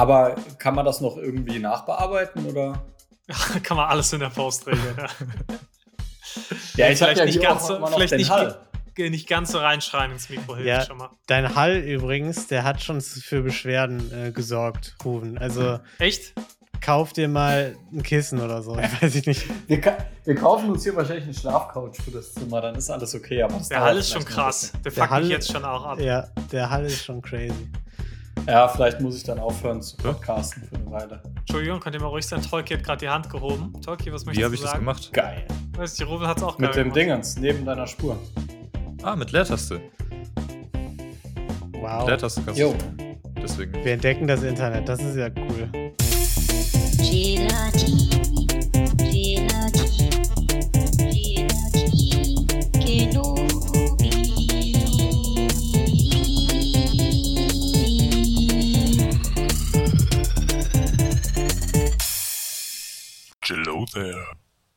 Aber kann man das noch irgendwie nachbearbeiten oder? kann man alles in der Post regeln. Ja, ich vielleicht ja nicht ganz so, vielleicht nicht, Hall. nicht ganz so reinschreien ins Mikro hilft ja, schon mal. Dein Hall übrigens, der hat schon für Beschwerden äh, gesorgt, Ruben. Also echt? Kauf dir mal ein Kissen oder so. Ich weiß nicht. Wir, wir, kaufen uns hier wahrscheinlich eine Schlafcouch für das Zimmer, dann ist alles okay. Aber der Hall ist schon krass. Der, der fuckt Hall, mich jetzt schon auch ab. Ja, der Hall ist schon crazy. Ja, vielleicht muss ich dann aufhören zu podcasten für eine Weile. Entschuldigung, könnt ihr mal ruhig sein? Tolki hat gerade die Hand gehoben. Tolki, was möchtest Wie du habe ich sagen? das gemacht? Geil. Weiß ich, Ruben hat es auch Mit dem gemacht. Dingens, neben deiner Spur. Ah, mit Leertaste. Wow. Leertaste kannst Jo. du. Deswegen. Wir entdecken das Internet, das ist ja cool. Gelati, Hello there.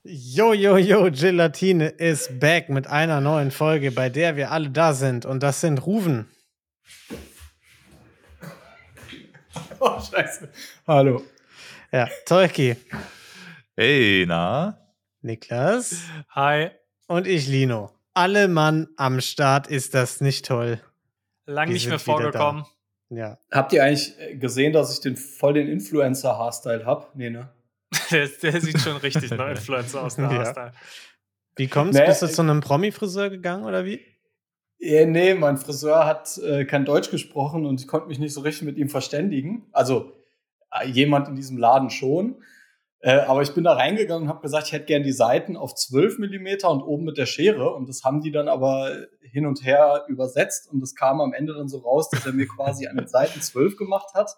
Yo, yo, yo, Gelatine ist back mit einer neuen Folge, bei der wir alle da sind. Und das sind Ruven. Oh, scheiße. Hallo. Ja, Tolki, Hey, na? Niklas Hi. und ich, Lino. Alle Mann am Start ist das nicht toll. Lang Wir nicht mehr vorgekommen. Ja. Habt ihr eigentlich äh, gesehen, dass ich den voll den Influencer-Haarstyle hab? Nee, ne? Der, der sieht schon richtig nach Influencer aus, der Ja. Wie kommt's? Nee, Bist du äh, zu einem Promi-Friseur gegangen oder wie? Ja, nee, mein Friseur hat äh, kein Deutsch gesprochen und ich konnte mich nicht so richtig mit ihm verständigen. Also äh, jemand in diesem Laden schon. Äh, aber ich bin da reingegangen und habe gesagt, ich hätte gern die Seiten auf 12 mm und oben mit der Schere. Und das haben die dann aber hin und her übersetzt. Und das kam am Ende dann so raus, dass er mir quasi an den Seiten 12 gemacht hat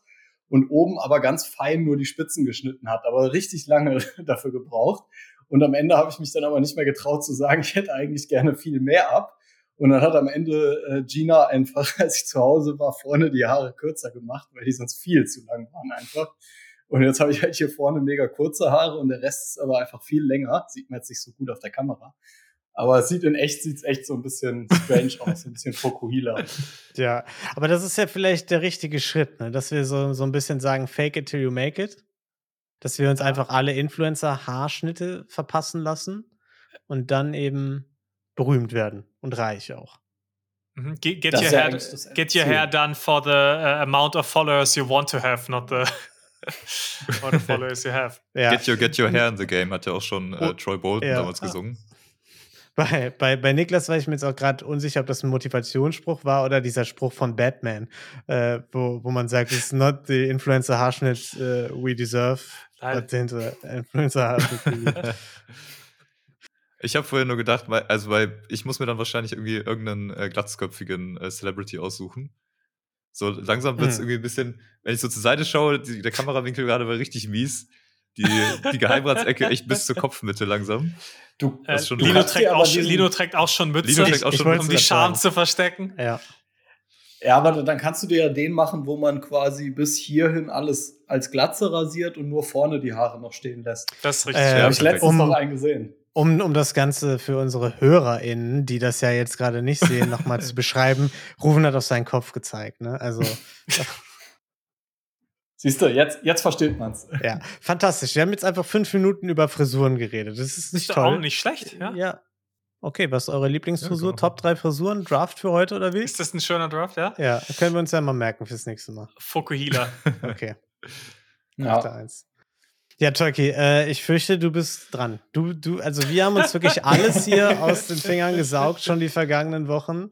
und oben aber ganz fein nur die Spitzen geschnitten hat. Aber richtig lange dafür gebraucht. Und am Ende habe ich mich dann aber nicht mehr getraut zu sagen, ich hätte eigentlich gerne viel mehr ab. Und dann hat am Ende äh, Gina einfach, als ich zu Hause war, vorne die Haare kürzer gemacht, weil die sonst viel zu lang waren einfach. Und jetzt habe ich halt hier vorne mega kurze Haare und der Rest ist aber einfach viel länger. Sieht man jetzt nicht so gut auf der Kamera. Aber es sieht in echt, sieht's echt so ein bisschen strange aus, ein bisschen Fokuhila. Ja, aber das ist ja vielleicht der richtige Schritt, ne? dass wir so, so ein bisschen sagen, fake it till you make it. Dass wir uns einfach alle Influencer-Haarschnitte verpassen lassen und dann eben berühmt werden und reich auch. Mhm. Get, get, your ja hair, get your hair done for the uh, amount of followers you want to have, not the, not the followers you have. Ja, Get your, get your hair in the game hat ja auch schon äh, Troy Bolton ja. damals gesungen. Bei, bei, bei Niklas war ich mir jetzt auch gerade unsicher, ob das ein Motivationsspruch war oder dieser Spruch von Batman, äh, wo, wo man sagt, it's not the Influencer-Haarschnitt uh, we deserve, Nein. but the we need. Ich habe vorher nur gedacht, weil, also weil ich muss mir dann wahrscheinlich irgendwie irgendeinen äh, glatzköpfigen äh, Celebrity aussuchen. So langsam wird es Hm. irgendwie ein bisschen, wenn ich so zur Seite schaue, die, der Kamerawinkel gerade war richtig mies. Die, die Geheimratsecke echt bis zur Kopfmitte langsam. Du, Äh, schon Lino, trägt auch, schon- diesen- Lino trägt auch schon Mütze, Lino trägt auch Ich schon um die Scham zu verstecken. Ja. ja, aber dann kannst du dir ja den machen, wo man quasi bis hierhin alles als Glatze rasiert und nur vorne die Haare noch stehen lässt. Das ist richtig. Äh, Da Ja, habe ich letztens Um- noch einen gesehen. Um, um das Ganze für unsere HörerInnen, die das ja jetzt gerade nicht sehen, nochmal zu beschreiben, Rufen hat auf seinen Kopf gezeigt. Ne? Also, Siehst du, jetzt, jetzt versteht man's. ja, fantastisch. Wir haben jetzt einfach fünf Minuten über Frisuren geredet. Das ist nicht ist toll. auch nicht schlecht. Ja? Ja. Okay, was ist eure Lieblingsfrisur? Ja. Top drei Frisuren? Draft für heute oder wie? Ist das ein schöner Draft, ja? Ja, können wir uns ja mal merken fürs nächste Mal. Fokuhila. Okay, Ja. Eins. Ja, Turkey, äh, ich fürchte, du bist dran. Du, du, also wir haben uns wirklich alles hier aus den Fingern gesaugt, schon die vergangenen Wochen.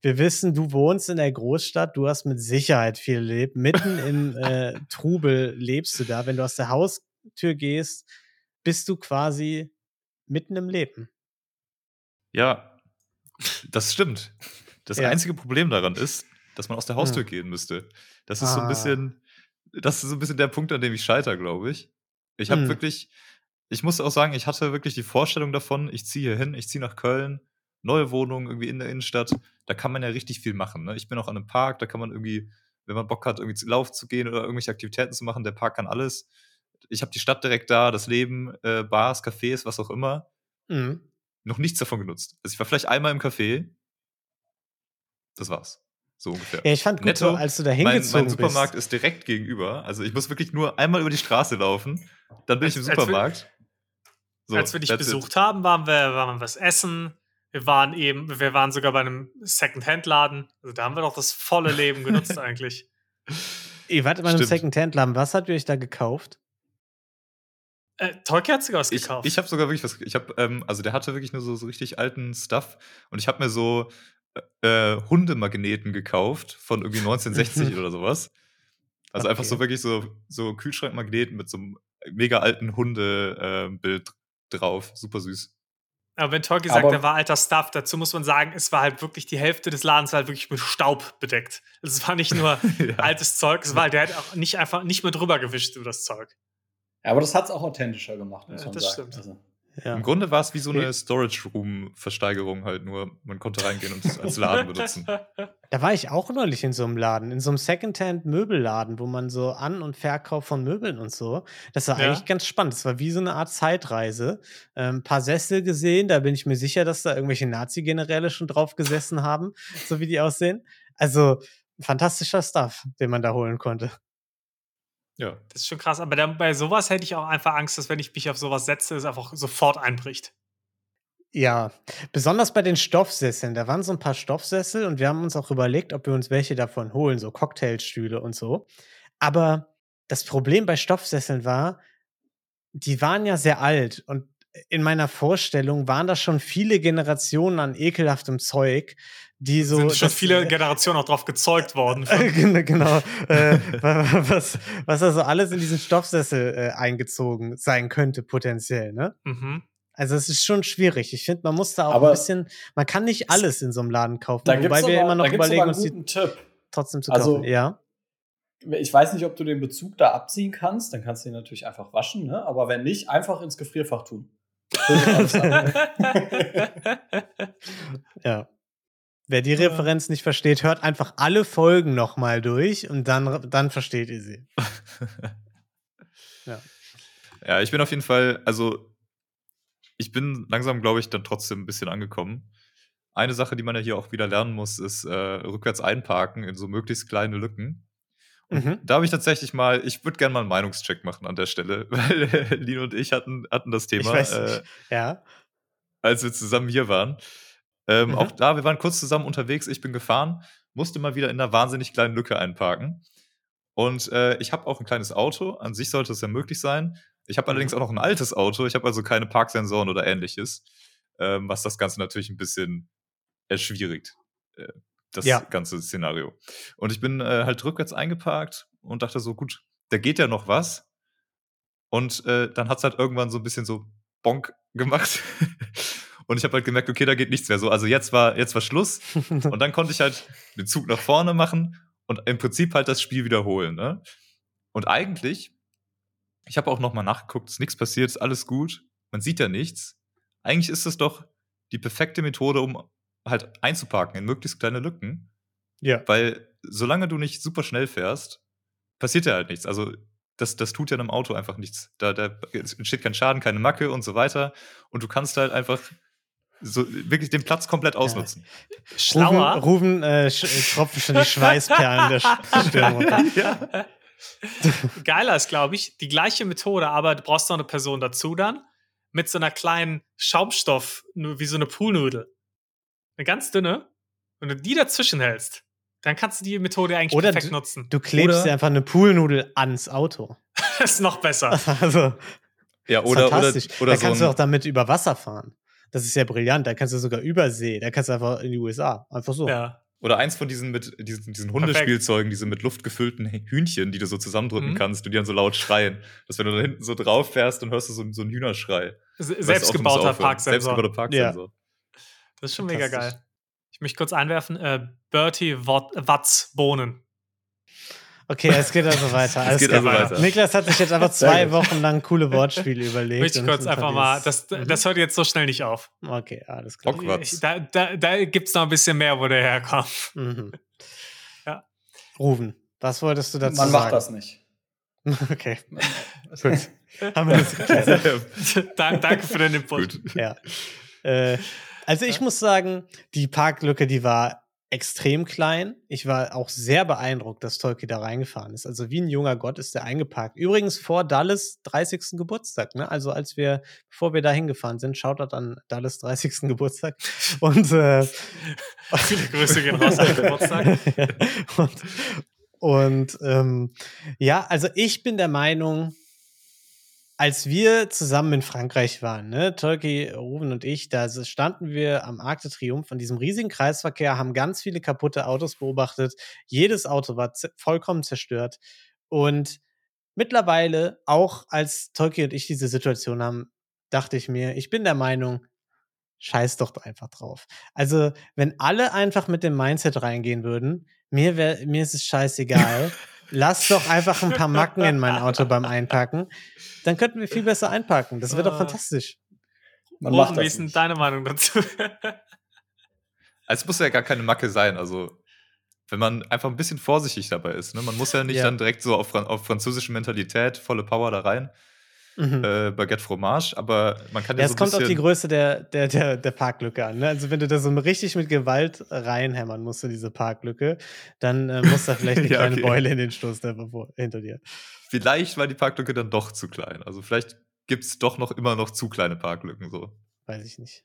Wir wissen, du wohnst in der Großstadt, du hast mit Sicherheit viel erlebt. Mitten im äh, Trubel lebst du da. Wenn du aus der Haustür gehst, bist du quasi mitten im Leben. Ja, das stimmt. Das Ja. einzige Problem daran ist, dass man aus der Haustür gehen müsste. Das ist so Ah. ein bisschen, das ist so ein bisschen der Punkt, an dem ich scheiter, glaube ich. Ich habe Hm. wirklich, ich muss auch sagen, ich hatte wirklich die Vorstellung davon, ich ziehe hier hin, ich ziehe nach Köln, neue Wohnung irgendwie in der Innenstadt. Da kann man ja richtig viel machen. Ne? Ich bin auch an einem Park, da kann man irgendwie, wenn man Bock hat, irgendwie zu Lauf zu gehen oder irgendwelche Aktivitäten zu machen, der Park kann alles. Ich habe die Stadt direkt da, das Leben, äh, Bars, Cafés, was auch immer. Mhm. Noch nichts davon genutzt. Also ich war vielleicht einmal im Café. Das war's. So ungefähr. Ja, ich fand gut, so, als du da mein, hingezogen mein Supermarkt bist. ist direkt gegenüber. Also ich muss wirklich nur einmal über die Straße laufen, dann bin ich im Als- als wir- Supermarkt. So, Als wir dich that's it. besucht haben, waren wir, waren wir was essen. Wir waren eben, wir waren sogar bei einem Second-Hand-Laden. Also da haben wir doch das volle Leben genutzt eigentlich. Ihr wart in einem. Second-Hand-Laden. Was habt ihr euch da gekauft? Äh, Tolki hat sogar was Ich, gekauft. ich habe sogar wirklich was. Ich habe, ähm, also der hatte wirklich nur so, so richtig alten Stuff und ich habe mir so äh, Hundemagneten gekauft von irgendwie 1960 oder sowas. Also einfach Okay. so wirklich so, so Kühlschrankmagneten mit so einem mega alten Hundebild drauf. Super süß. Aber wenn Tolki sagt, da war alter Stuff, dazu muss man sagen, es war halt wirklich die Hälfte des Ladens war halt wirklich mit Staub bedeckt. Also Es war nicht nur Ja. altes Zeug, es war halt, der hat auch nicht einfach nicht mehr drüber gewischt über das Zeug. Ja, aber das hat es auch authentischer gemacht, muss Ja, man das sagen. stimmt. Also, Ja. Im Grunde war es wie so eine Storage Room Versteigerung halt nur. Man konnte reingehen und es als Laden benutzen. Da war ich auch neulich in so einem Laden, in so einem Secondhand-Möbelladen, wo man so An- und Verkauf von Möbeln und so. Das war Ja. eigentlich ganz spannend. Das war wie so eine Art Zeitreise. Ein paar Sessel gesehen, da bin ich mir sicher, dass da irgendwelche Nazi-Generäle schon drauf gesessen haben, so wie die aussehen. Also fantastischer Stuff, den man da holen konnte. Ja. Das ist schon krass. Aber dann, bei sowas hätte ich auch einfach Angst, dass wenn ich mich auf sowas setze, es einfach sofort einbricht. Ja, besonders bei den Stoffsesseln. Da waren so ein paar Stoffsessel und wir haben uns auch überlegt, ob wir uns welche davon holen, so Cocktailstühle und so. Aber das Problem bei Stoffsesseln war, die waren ja sehr alt und in meiner Vorstellung waren da schon viele Generationen an ekelhaftem Zeug, die so. sind schon das- viele Generationen auch drauf gezeugt worden. äh, gen- genau. äh, wa- wa- was, was also alles in diesen Stoffsessel äh, eingezogen sein könnte, potenziell, ne? mhm. Also es ist schon schwierig. Ich finde, man muss da auch Aber- ein bisschen, man kann nicht alles in so einem Laden kaufen, da gibt wobei es wir aber, immer noch überlegen, aber uns einen die guten Tipp. trotzdem zu Also- kaufen. ja. Ich weiß nicht, ob du den Bezug da abziehen kannst, dann kannst du ihn natürlich einfach waschen, ne? aber wenn nicht, einfach ins Gefrierfach tun. Ja. Wer die Referenz nicht versteht, hört einfach alle Folgen nochmal durch und dann, dann versteht ihr sie. Ja. Ja, ich bin auf jeden Fall, also ich bin langsam, glaube ich, dann trotzdem ein bisschen angekommen. Eine Sache, die man ja hier auch wieder lernen muss, ist äh, rückwärts einparken in so möglichst kleine Lücken. Und Mhm. da habe ich tatsächlich mal, ich würde gerne mal einen Meinungscheck machen an der Stelle, weil äh, Lino und ich hatten, hatten das Ich Thema, weiß äh, nicht. Ja. als wir zusammen hier waren. Ähm, Mhm. Auch da, wir waren kurz zusammen unterwegs, ich bin gefahren, musste mal wieder in einer wahnsinnig kleinen Lücke einparken. Und äh, ich habe auch ein kleines Auto, an sich sollte es ja möglich sein. Ich habe allerdings Mhm. auch noch ein altes Auto, ich habe also keine Parksensoren oder ähnliches, ähm, was das Ganze natürlich ein bisschen erschwierigt, äh, das Ja. ganze Szenario. Und ich bin äh, halt rückwärts eingeparkt und dachte so, gut, da geht ja noch was. Und äh, dann hat es halt irgendwann so ein bisschen so Bonk gemacht. und ich habe halt gemerkt, okay, da geht nichts mehr so. Also jetzt war, jetzt war Schluss. Und dann konnte ich halt den Zug nach vorne machen und im Prinzip halt das Spiel wiederholen. Ne? Und eigentlich, ich habe auch noch mal nachgeguckt, ist nichts passiert, ist alles gut, man sieht ja nichts. Eigentlich ist es doch die perfekte Methode, um halt einzuparken in möglichst kleine Lücken, ja. weil solange du nicht super schnell fährst, passiert ja halt nichts. Also das, das tut ja einem Auto einfach nichts. Da, da entsteht kein Schaden, keine Macke und so weiter. Und du kannst halt einfach so wirklich den Platz komplett ausnutzen. Schlauer. Rufen, Rufen äh, sch- äh, tropfen schon die Schweißperlen der Stirn runter. ja. Geiler ist, glaube ich, die gleiche Methode, aber du brauchst noch eine Person dazu dann mit so einer kleinen Schaumstoff, wie so eine Poolnudel. Eine ganz dünne. Wenn du die dazwischen hältst, dann kannst du die Methode eigentlich Oder perfekt du- nutzen. Du klebst Oder- dir einfach eine Poolnudel ans Auto. Das ist noch besser. Also, Ja, oder, oder, oder da so kannst du ein, auch damit über Wasser fahren. Das ist ja brillant. Da kannst du sogar über See. Da kannst du einfach in die USA. Einfach so. Ja. oder eins von diesen mit diesen, diesen Hundespielzeugen, diese mit Luft gefüllten Hühnchen, die du so zusammendrücken Mhm. kannst und die dann so laut schreien. Dass wenn du da hinten so drauf fährst, dann hörst du so, so einen Hühnerschrei. Se- Selbstgebauter. Parksensor. Selbstgebauter Parksensor. Das ist schon mega geil. Ich möchte kurz einwerfen, äh, Bertie Wat Watts Bohnen. Okay, es geht also weiter. Alles geht klar. also weiter. Niklas hat sich jetzt einfach zwei. Wochen lang coole Wortspiele überlegt. Möchte ich kurz einfach mal, das, das hört jetzt so schnell nicht auf. Okay, alles klar. Hogwarts. Ich, da da, da gibt es noch ein bisschen mehr, wo der herkommt. Mhm. Ja. Rufen, was wolltest du dazu Man sagen? macht das nicht. Okay, gut. Haben wir das geklärt. Dank, danke für den Input. Gut. ja. Äh, also ich muss sagen, die Parklücke, die war extrem klein. Ich war auch sehr beeindruckt, dass Tolki da reingefahren ist. Also wie ein junger Gott ist der eingeparkt. Übrigens vor Dallas 30. Geburtstag. Ne? Also als wir, bevor wir da hingefahren sind, schaut er dann Dallas 30. Geburtstag. Und äh, Viele Grüße gehen raus an Geburtstag. und und ähm, ja, also ich bin der Meinung, als wir zusammen in Frankreich waren, ne, Tolki, Ruben und ich, da standen wir am Arc de Triomphe an diesem riesigen Kreisverkehr, haben ganz viele kaputte Autos beobachtet. Jedes Auto war vollkommen zerstört. Und mittlerweile, auch als Tolki und ich diese Situation haben, dachte ich mir, ich bin der Meinung, scheiß doch einfach drauf. Also, wenn alle einfach mit dem Mindset reingehen würden, mir, wär, mir ist es scheißegal, lass doch einfach ein paar Macken in mein Auto beim Einpacken, dann könnten wir viel besser einpacken. Das wäre doch Ah. fantastisch. Man macht wie ist denn deine Meinung dazu? Also es muss ja gar keine Macke sein. Also, wenn man einfach ein bisschen vorsichtig dabei ist. Ne? Man muss ja nicht Ja. dann direkt so auf, auf französische Mentalität, volle Power da rein. Mhm. Äh, Baguette Fromage, aber man kann ja, Ja, so es kommt auf die Größe der, der, der, der Parklücke an. Ne? Also, wenn du da so richtig mit Gewalt reinhämmern musst in diese Parklücke, dann äh, muss da vielleicht eine Ja, kleine okay. Beule in den vor- hinter dir. Vielleicht war die Parklücke dann doch zu klein. Also vielleicht gibt es doch noch immer noch zu kleine Parklücken so. Weiß ich nicht.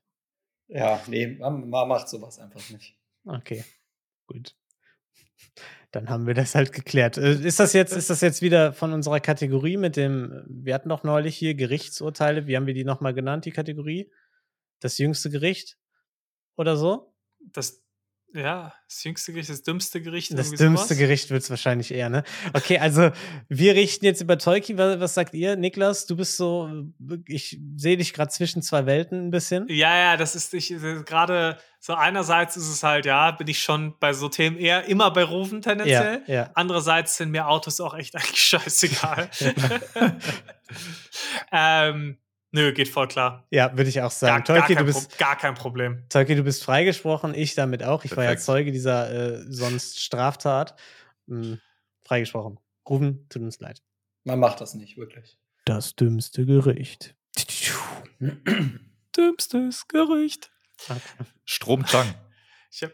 Ja, nee, man, man macht sowas einfach nicht. Okay, gut. Dann haben wir das halt geklärt. Äh, Ist das jetzt, ist das jetzt wieder von unserer Kategorie mit dem, wir hatten doch neulich hier Gerichtsurteile, wie haben wir die nochmal genannt, die Kategorie? Das jüngste Gericht oder so? Das, ja, das jüngste Gericht, das dümmste Gericht. Das dümmste sowas? Gericht wird es wahrscheinlich eher, ne? Okay, also wir richten jetzt über Tolki. Was, was sagt ihr, Niklas? Du bist so, ich sehe dich gerade zwischen zwei Welten ein bisschen. Ja, ja, das ist ich, äh, gerade so einerseits ist es halt, ja, bin ich schon bei so Themen eher immer bei Rufen tendenziell. Ja, ja. Andererseits sind mir Autos auch echt eigentlich scheißegal. ähm, nö, geht voll klar. Ja, würde ich auch Gar, sagen. gar, Tolki, kein du Pro bist, gar kein Problem. Tolki, du bist freigesprochen, ich damit auch. Ich war ja Perfekt. Zeuge dieser äh, sonst Straftat. Hm, freigesprochen. Ruben, tut uns leid. Man macht das nicht, wirklich. Das dümmste Gericht. Dümmstes Gericht. Stromtang. Ich hab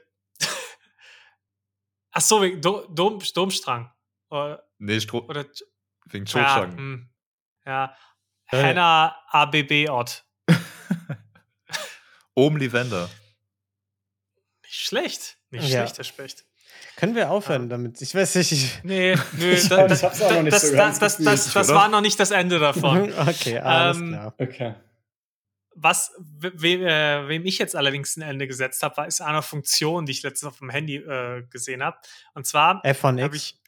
Ach so, wegen Do Dom Domstrang. Oder, Nee, Stro oder wegen ja, Chotang. hm, ja. Äh. Henna ABB Ort. Ohm Lavender. Nicht schlecht. Nicht Ja. schlecht, Herr Specht. Können wir aufhören damit? Ich weiß nicht. Ich Nee, nö, Ich da- auch noch nicht das, so das, das, das, das war noch nicht das Ende davon. okay, alles Ähm, klar. Okay. Was, we, we, äh, wem ich jetzt allerdings ein Ende gesetzt habe, war ist eine Funktion, die ich letztens auf dem Handy äh, gesehen habe. Und zwar F von habe X. ich.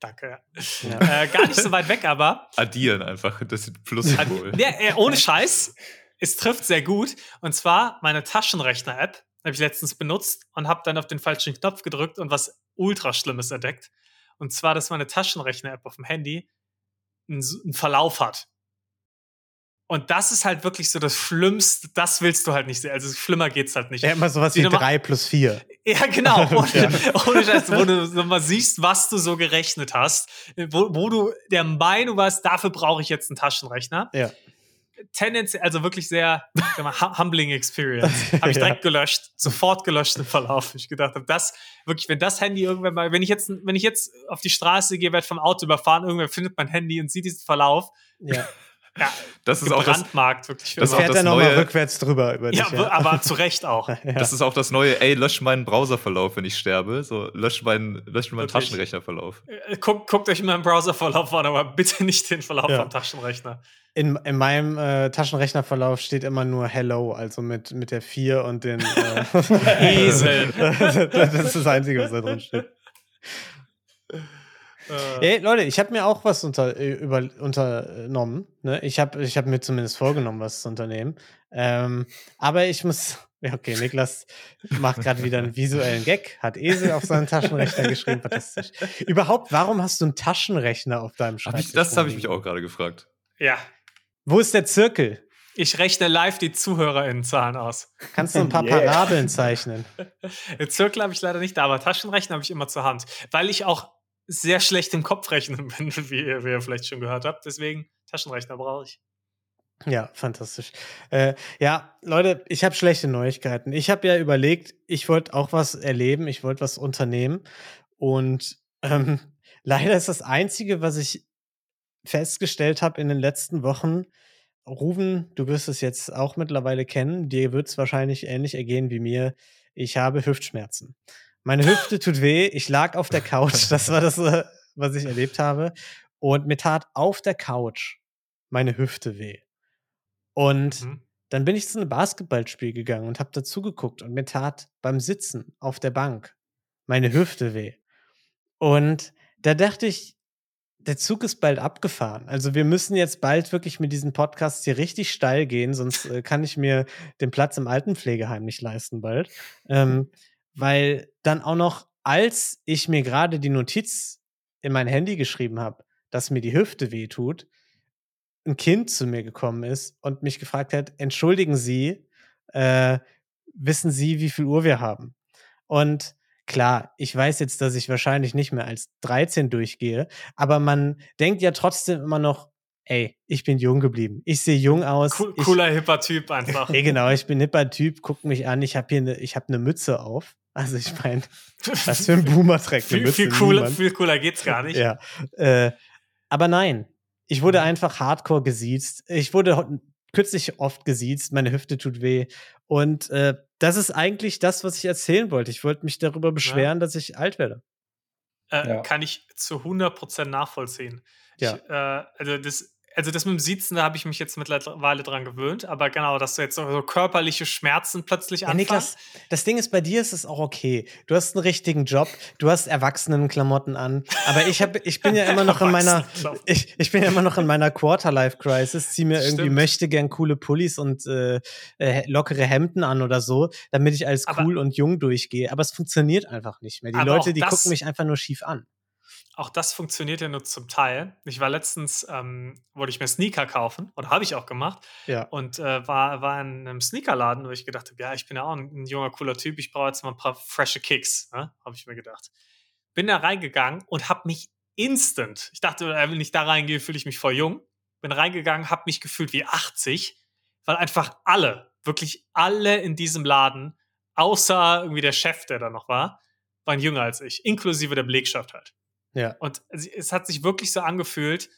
Danke. Ja. Äh, gar nicht so weit weg, aber Addieren einfach. Das Plus-Symbol. Ja, äh, ohne Scheiß. Es trifft sehr gut. Und zwar meine Taschenrechner-App habe ich letztens benutzt und habe dann auf den falschen Knopf gedrückt und was ultra Schlimmes entdeckt. Und zwar, dass meine Taschenrechner-App auf dem Handy einen, Verlauf hat. Und das ist halt wirklich so das Schlimmste. Das willst du halt nicht sehen. Also schlimmer geht's halt nicht. Ja, immer sowas wie Nummer- 3 plus 4. Ja, genau. Ohne, Ja. ohne Scheiß, wo du so mal siehst, was du so gerechnet hast, wo, wo du der Meinung warst, dafür brauche ich jetzt einen Taschenrechner. Ja. Tendenziell, also wirklich sehr mal, hu- humbling Experience. Habe ich Ja. direkt gelöscht, sofort gelöscht im Verlauf. Ich gedacht habe, das wirklich, wenn das Handy irgendwann mal, wenn ich jetzt, wenn ich jetzt auf die Straße gehe, werde vom Auto überfahren, irgendwer findet mein Handy und sieht diesen Verlauf, Ja. ja, Das ist auch das, wirklich. Das immer. Fährt er nochmal neue- rückwärts drüber über dich. ja, aber zu Recht auch. ja. das ist auch das neue, ey, lösch meinen Browserverlauf, wenn ich sterbe. So, lösch meinen, lösch meinen Wirklich. Taschenrechnerverlauf. Äh, Guckt, guckt euch meinen Browserverlauf an, aber bitte nicht den Verlauf Ja. vom Taschenrechner. in, in meinem äh, Taschenrechnerverlauf steht immer nur Hello, also mit, mit der 4 und den äh, Esel. das ist das Einzige, was da drin steht. Äh, Ey, Leute, ich habe mir auch was unter, äh, über, unternommen. Ne? Ich habe ich hab mir zumindest vorgenommen, was zu unternehmen. Ähm, aber ich muss. Ja, okay, Niklas macht gerade wieder einen visuellen Gag, hat Esel auf seinen Taschenrechner geschrieben. Fantastisch. Überhaupt, warum hast du einen Taschenrechner auf deinem Hab Schreibtisch? ich, das habe ich mich auch gerade gefragt. ja, Wo ist der Zirkel? ich rechne live die ZuhörerInnenzahlen aus. Kannst du ein paar Yeah. Parabeln zeichnen? Zirkel habe ich leider nicht da, aber Taschenrechner habe ich immer zur Hand. Weil ich auch sehr schlecht im Kopf rechnen bin, wie ihr, wie ihr vielleicht schon gehört habt. Deswegen Taschenrechner brauche ich. Ja, fantastisch. Äh, ja, Leute, ich habe schlechte Neuigkeiten. Ich habe ja überlegt, ich wollte auch was erleben, ich wollte was unternehmen. Und ähm, leider ist das Einzige, was ich festgestellt habe in den letzten Wochen, Ruven, du wirst es jetzt auch mittlerweile kennen, dir wird es wahrscheinlich ähnlich ergehen wie mir. Ich habe Hüftschmerzen. Meine Hüfte tut weh, ich lag auf der Couch, das war das, äh, was ich erlebt habe. Und mir tat auf der Couch meine Hüfte weh. Und Mhm. dann bin ich zu einem Basketballspiel gegangen und habe dazu geguckt und mir tat beim Sitzen auf der Bank meine Hüfte weh. Und da dachte ich, der Zug ist bald abgefahren. Also wir müssen jetzt bald wirklich mit diesen Podcasts hier richtig steil gehen, sonst äh, kann ich mir den Platz im Altenpflegeheim nicht leisten bald. Ähm, weil dann auch noch, als ich mir gerade die Notiz in mein Handy geschrieben habe, dass mir die Hüfte weh tut, ein Kind zu mir gekommen ist und mich gefragt hat, entschuldigen Sie, äh, wissen Sie, wie viel Uhr wir haben? Und klar, ich weiß jetzt, dass ich wahrscheinlich nicht mehr als 13 durchgehe, aber man denkt ja trotzdem immer noch, ey, ich bin jung geblieben. Ich sehe jung aus. Cool, ich, cooler, hipper Typ einfach. Ey, genau, ich bin hipper Typ, guck mich an, ich habe hier eine, ich habe eine Mütze auf. Also ich meine, was für ein Boomer trägt eine viel, Mütze? viel, cooler, Niemand. viel cooler geht's gar nicht. Ja. Äh, aber nein, ich wurde einfach hardcore gesiezt. Ich wurde kürzlich oft gesiezt, meine Hüfte tut weh. Und äh, das ist eigentlich das, was ich erzählen wollte. Ich wollte mich darüber beschweren, dass ich alt werde. Äh, Ja. Kann ich zu 100% nachvollziehen. Ja. Ich, äh, also, das, also das mit dem Sitzen, da habe ich mich jetzt mittlerweile dran gewöhnt. Aber genau, dass du jetzt so, körperliche Schmerzen plötzlich Ja, anfangen. Niklas, das Ding ist, bei dir ist es auch okay. Du hast einen richtigen Job, du hast Erwachsenenklamotten an, aber ich, hab, ich bin ja immer noch in meiner, ich, ich bin ja immer noch in meiner Quarter-Life-Crisis, zieh mir irgendwie Stimmt. möchte gern coole Pullis und äh, äh, lockere Hemden an oder so, damit ich als Aber- cool und jung durchgehe. Aber es funktioniert einfach nicht mehr. Die Leute, die gucken mich einfach nur schief an. Auch das funktioniert ja nur zum Teil. Ich war letztens, ähm, wollte ich mir Sneaker kaufen, oder habe ich auch gemacht, Ja. und äh, war, war in einem Sneakerladen, wo ich gedacht habe, ja, ich bin ja auch ein, ein junger, cooler Typ, ich brauche jetzt mal ein paar frische Kicks, ne? habe ich mir gedacht. Bin da reingegangen und habe mich instant, ich dachte, äh, wenn ich da reingehe, fühle ich mich voll jung, bin reingegangen, habe mich gefühlt wie 80, weil einfach alle, wirklich alle in diesem Laden, außer irgendwie der Chef, der da noch war, waren jünger als ich, inklusive der Belegschaft halt. Ja. Und es hat sich wirklich so angefühlt,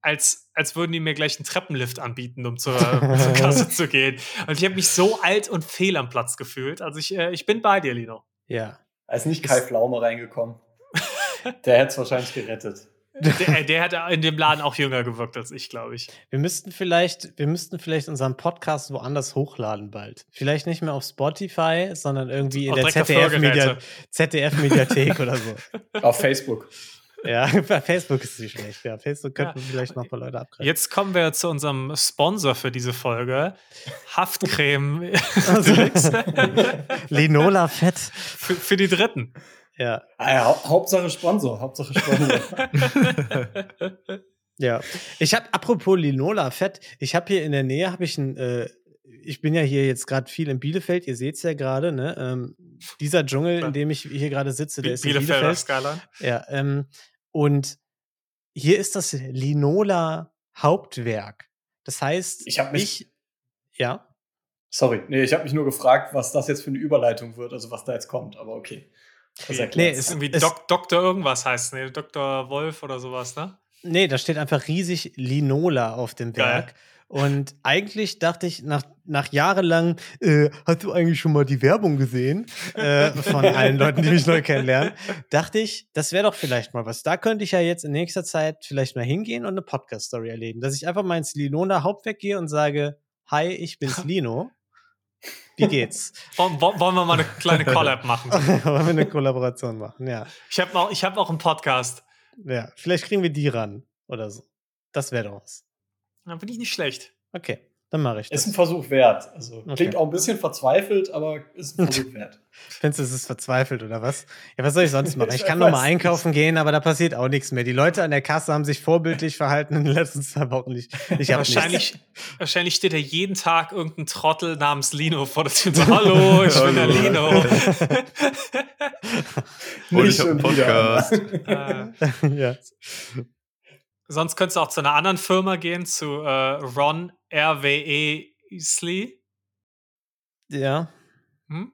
als, als würden die mir gleich einen Treppenlift anbieten, um zur, zur Kasse zu gehen. Und ich habe mich so alt und fehl am Platz gefühlt. Also ich, äh, ich bin bei dir, Lino. Ja. Da ist nicht Kai Pflaume reingekommen. Der hätte es wahrscheinlich gerettet. Der, der hat in dem Laden auch jünger gewirkt als ich, glaube ich. Wir müssten vielleicht, wir müssten vielleicht unseren Podcast woanders hochladen bald. Vielleicht nicht mehr auf Spotify, sondern irgendwie in Auch der. ZDF-Mediathek oder so. Auf Facebook. Ja, bei Facebook ist sie schlecht. Ja, Facebook könnten Ja. wir vielleicht noch ein paar Leute abgreifen. Jetzt kommen wir zu unserem Sponsor für diese Folge. Haftcreme Also. Linola Fett. für, für die Dritten. Ja, Ah ja, Hau- Hauptsache Sponsor. Hauptsache Sponsor. ja. Ich habe, apropos Linola Fett, ich habe hier in der Nähe, habe ich ein, äh, ich bin ja hier jetzt gerade viel in Bielefeld, ihr seht es ja gerade, ne? Ähm, dieser Dschungel, in dem ich hier gerade sitze, der ist in Bielefelder Bielefeld. Skyline. Ja, ähm, und hier ist das Linola Hauptwerk. Das heißt, Ich hab mich- ich ja, Sorry, nee, ich habe mich nur gefragt, was das jetzt für eine Überleitung wird, also was da jetzt kommt, aber okay. Das Nee, erklärt Nee, ist irgendwie es- Dok Doktor irgendwas heißt, ne? Dr. Wolf oder sowas, ne? Nee, da steht einfach riesig Linola auf dem Geil. Werk. Und eigentlich dachte ich, nach, nach jahrelang, äh, hast du eigentlich schon mal die Werbung gesehen? Äh, von allen Leuten, die mich neu kennenlernen, dachte ich, das wäre doch vielleicht mal was. Da könnte ich ja jetzt in nächster Zeit vielleicht mal hingehen und eine Podcast-Story erleben. Dass ich einfach mal ins Linola Hauptwerk gehe und sage, hi, ich bin's Lino. Wie geht's? Wollen, wir mal eine kleine Collab machen? Wollen wir eine Kollaboration machen? Ja. Ich habe auch, ich hab auch einen Podcast. Ja, vielleicht kriegen wir die ran oder so. Das wäre doch was. Da bin ich nicht schlecht. Okay, dann mache ich das. Ist ein Versuch wert. Also Okay. klingt auch ein bisschen verzweifelt, aber ist ein Versuch wert. Findest du, es ist verzweifelt oder was? Ja, was soll ich sonst machen? Ich kann weiß noch mal nicht. einkaufen gehen, aber da passiert auch nichts mehr. Die Leute an der Kasse haben sich vorbildlich verhalten in den letzten zwei Wochen. Ich, ich habe Wahrscheinlich, wahrscheinlich steht ja jeden Tag irgendein Trottel namens Lino vor der Tür. So, Hallo, ich bin der Lino. Und ich habe einen. Podcast. äh, ja. sonst könntest du auch zu einer anderen Firma gehen, zu äh, Ron RWE Isli? Ja. Hm?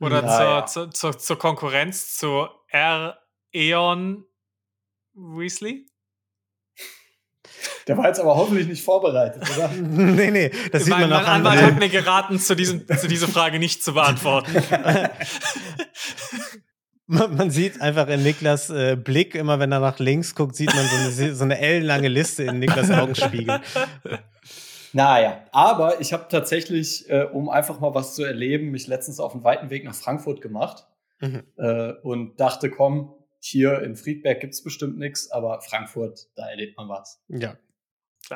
Oder Ja, zur, ja. Zur, zur, zur Konkurrenz zu R Eon Weasley? Der war jetzt aber hoffentlich nicht vorbereitet, oder? nee, nee, das sieht mein man an. Anwalt hat mir geraten, zu, diesem, zu dieser Frage nicht zu beantworten. Man, man sieht einfach in Niklas äh, Blick, immer wenn er nach links guckt, sieht man so eine, so eine ellenlange Liste in Niklas Augenspiegel. Naja, aber ich habe tatsächlich, äh, um einfach mal was zu erleben, mich letztens auf einen weiten Weg nach Frankfurt gemacht Mhm. äh, und dachte, komm, hier in Friedberg gibt's bestimmt nichts, aber Frankfurt, da erlebt man was. Ja.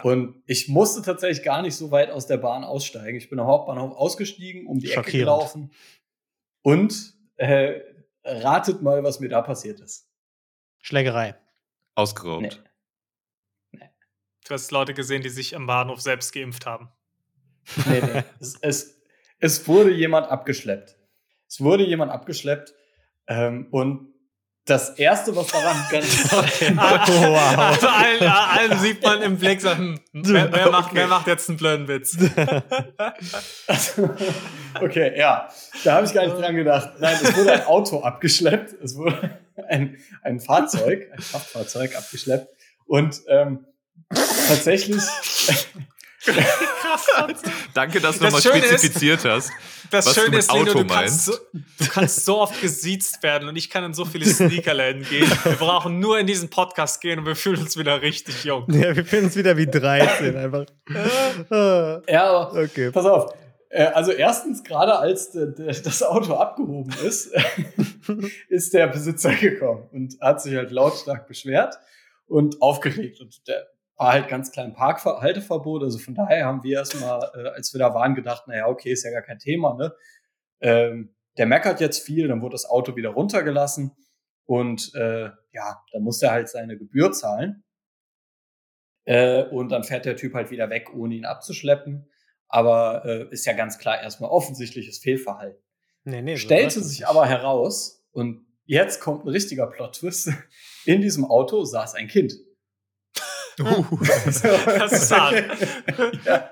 Und ich musste tatsächlich gar nicht so weit aus der Bahn aussteigen. Ich bin am Hauptbahnhof ausgestiegen, um die Ecke gelaufen. Und äh, ratet mal, was mir da passiert ist. Schlägerei. Ausgeraubt. Du hast Leute gesehen, die sich am Bahnhof selbst geimpft haben. Nee, nee. es, es, es wurde jemand abgeschleppt. Es wurde jemand abgeschleppt. Ähm, und das Erste, was daran ganz Wow. Also allen, allen sieht man im Blick, so, hm, wer, wer, macht, wer macht jetzt einen blöden Witz? Also, okay, ja. Da habe ich gar nicht dran gedacht. Nein, es wurde ein Auto abgeschleppt. Es wurde ein, ein Fahrzeug, ein Kraftfahrzeug abgeschleppt. Und ähm, tatsächlich, Danke, dass du Das nochmal Schöne ist- spezifiziert hast. Das Was du Schöne mit ist, Lino, Auto du kannst, so, du kannst so oft gesiezt werden und ich kann in so viele Sneakerläden gehen. Wir brauchen nur in diesen Podcast gehen und wir fühlen uns wieder richtig jung. Ja, wir finden es wieder wie 13 einfach. Ja, aber okay. pass auf. Äh, Also erstens, gerade als das Auto abgehoben ist, ist der Besitzer gekommen und hat sich halt lautstark beschwert und aufgeregt. Und der war halt ganz klein Parkhalteverbot. Also von daher haben wir erstmal, äh, als wir da waren, gedacht, naja, okay, ist ja gar kein Thema, ne? Ähm, der meckert jetzt viel, dann wurde das Auto wieder runtergelassen und äh, ja, dann muss er halt seine Gebühr zahlen. Äh, und dann fährt der Typ halt wieder weg, ohne ihn abzuschleppen. Aber äh, ist ja ganz klar erstmal offensichtliches Fehlverhalten. Nee, nee, so Stellte das sich aber heraus, und jetzt kommt ein richtiger Plot-Twist, in diesem Auto saß ein Kind. Das ist hart. ja.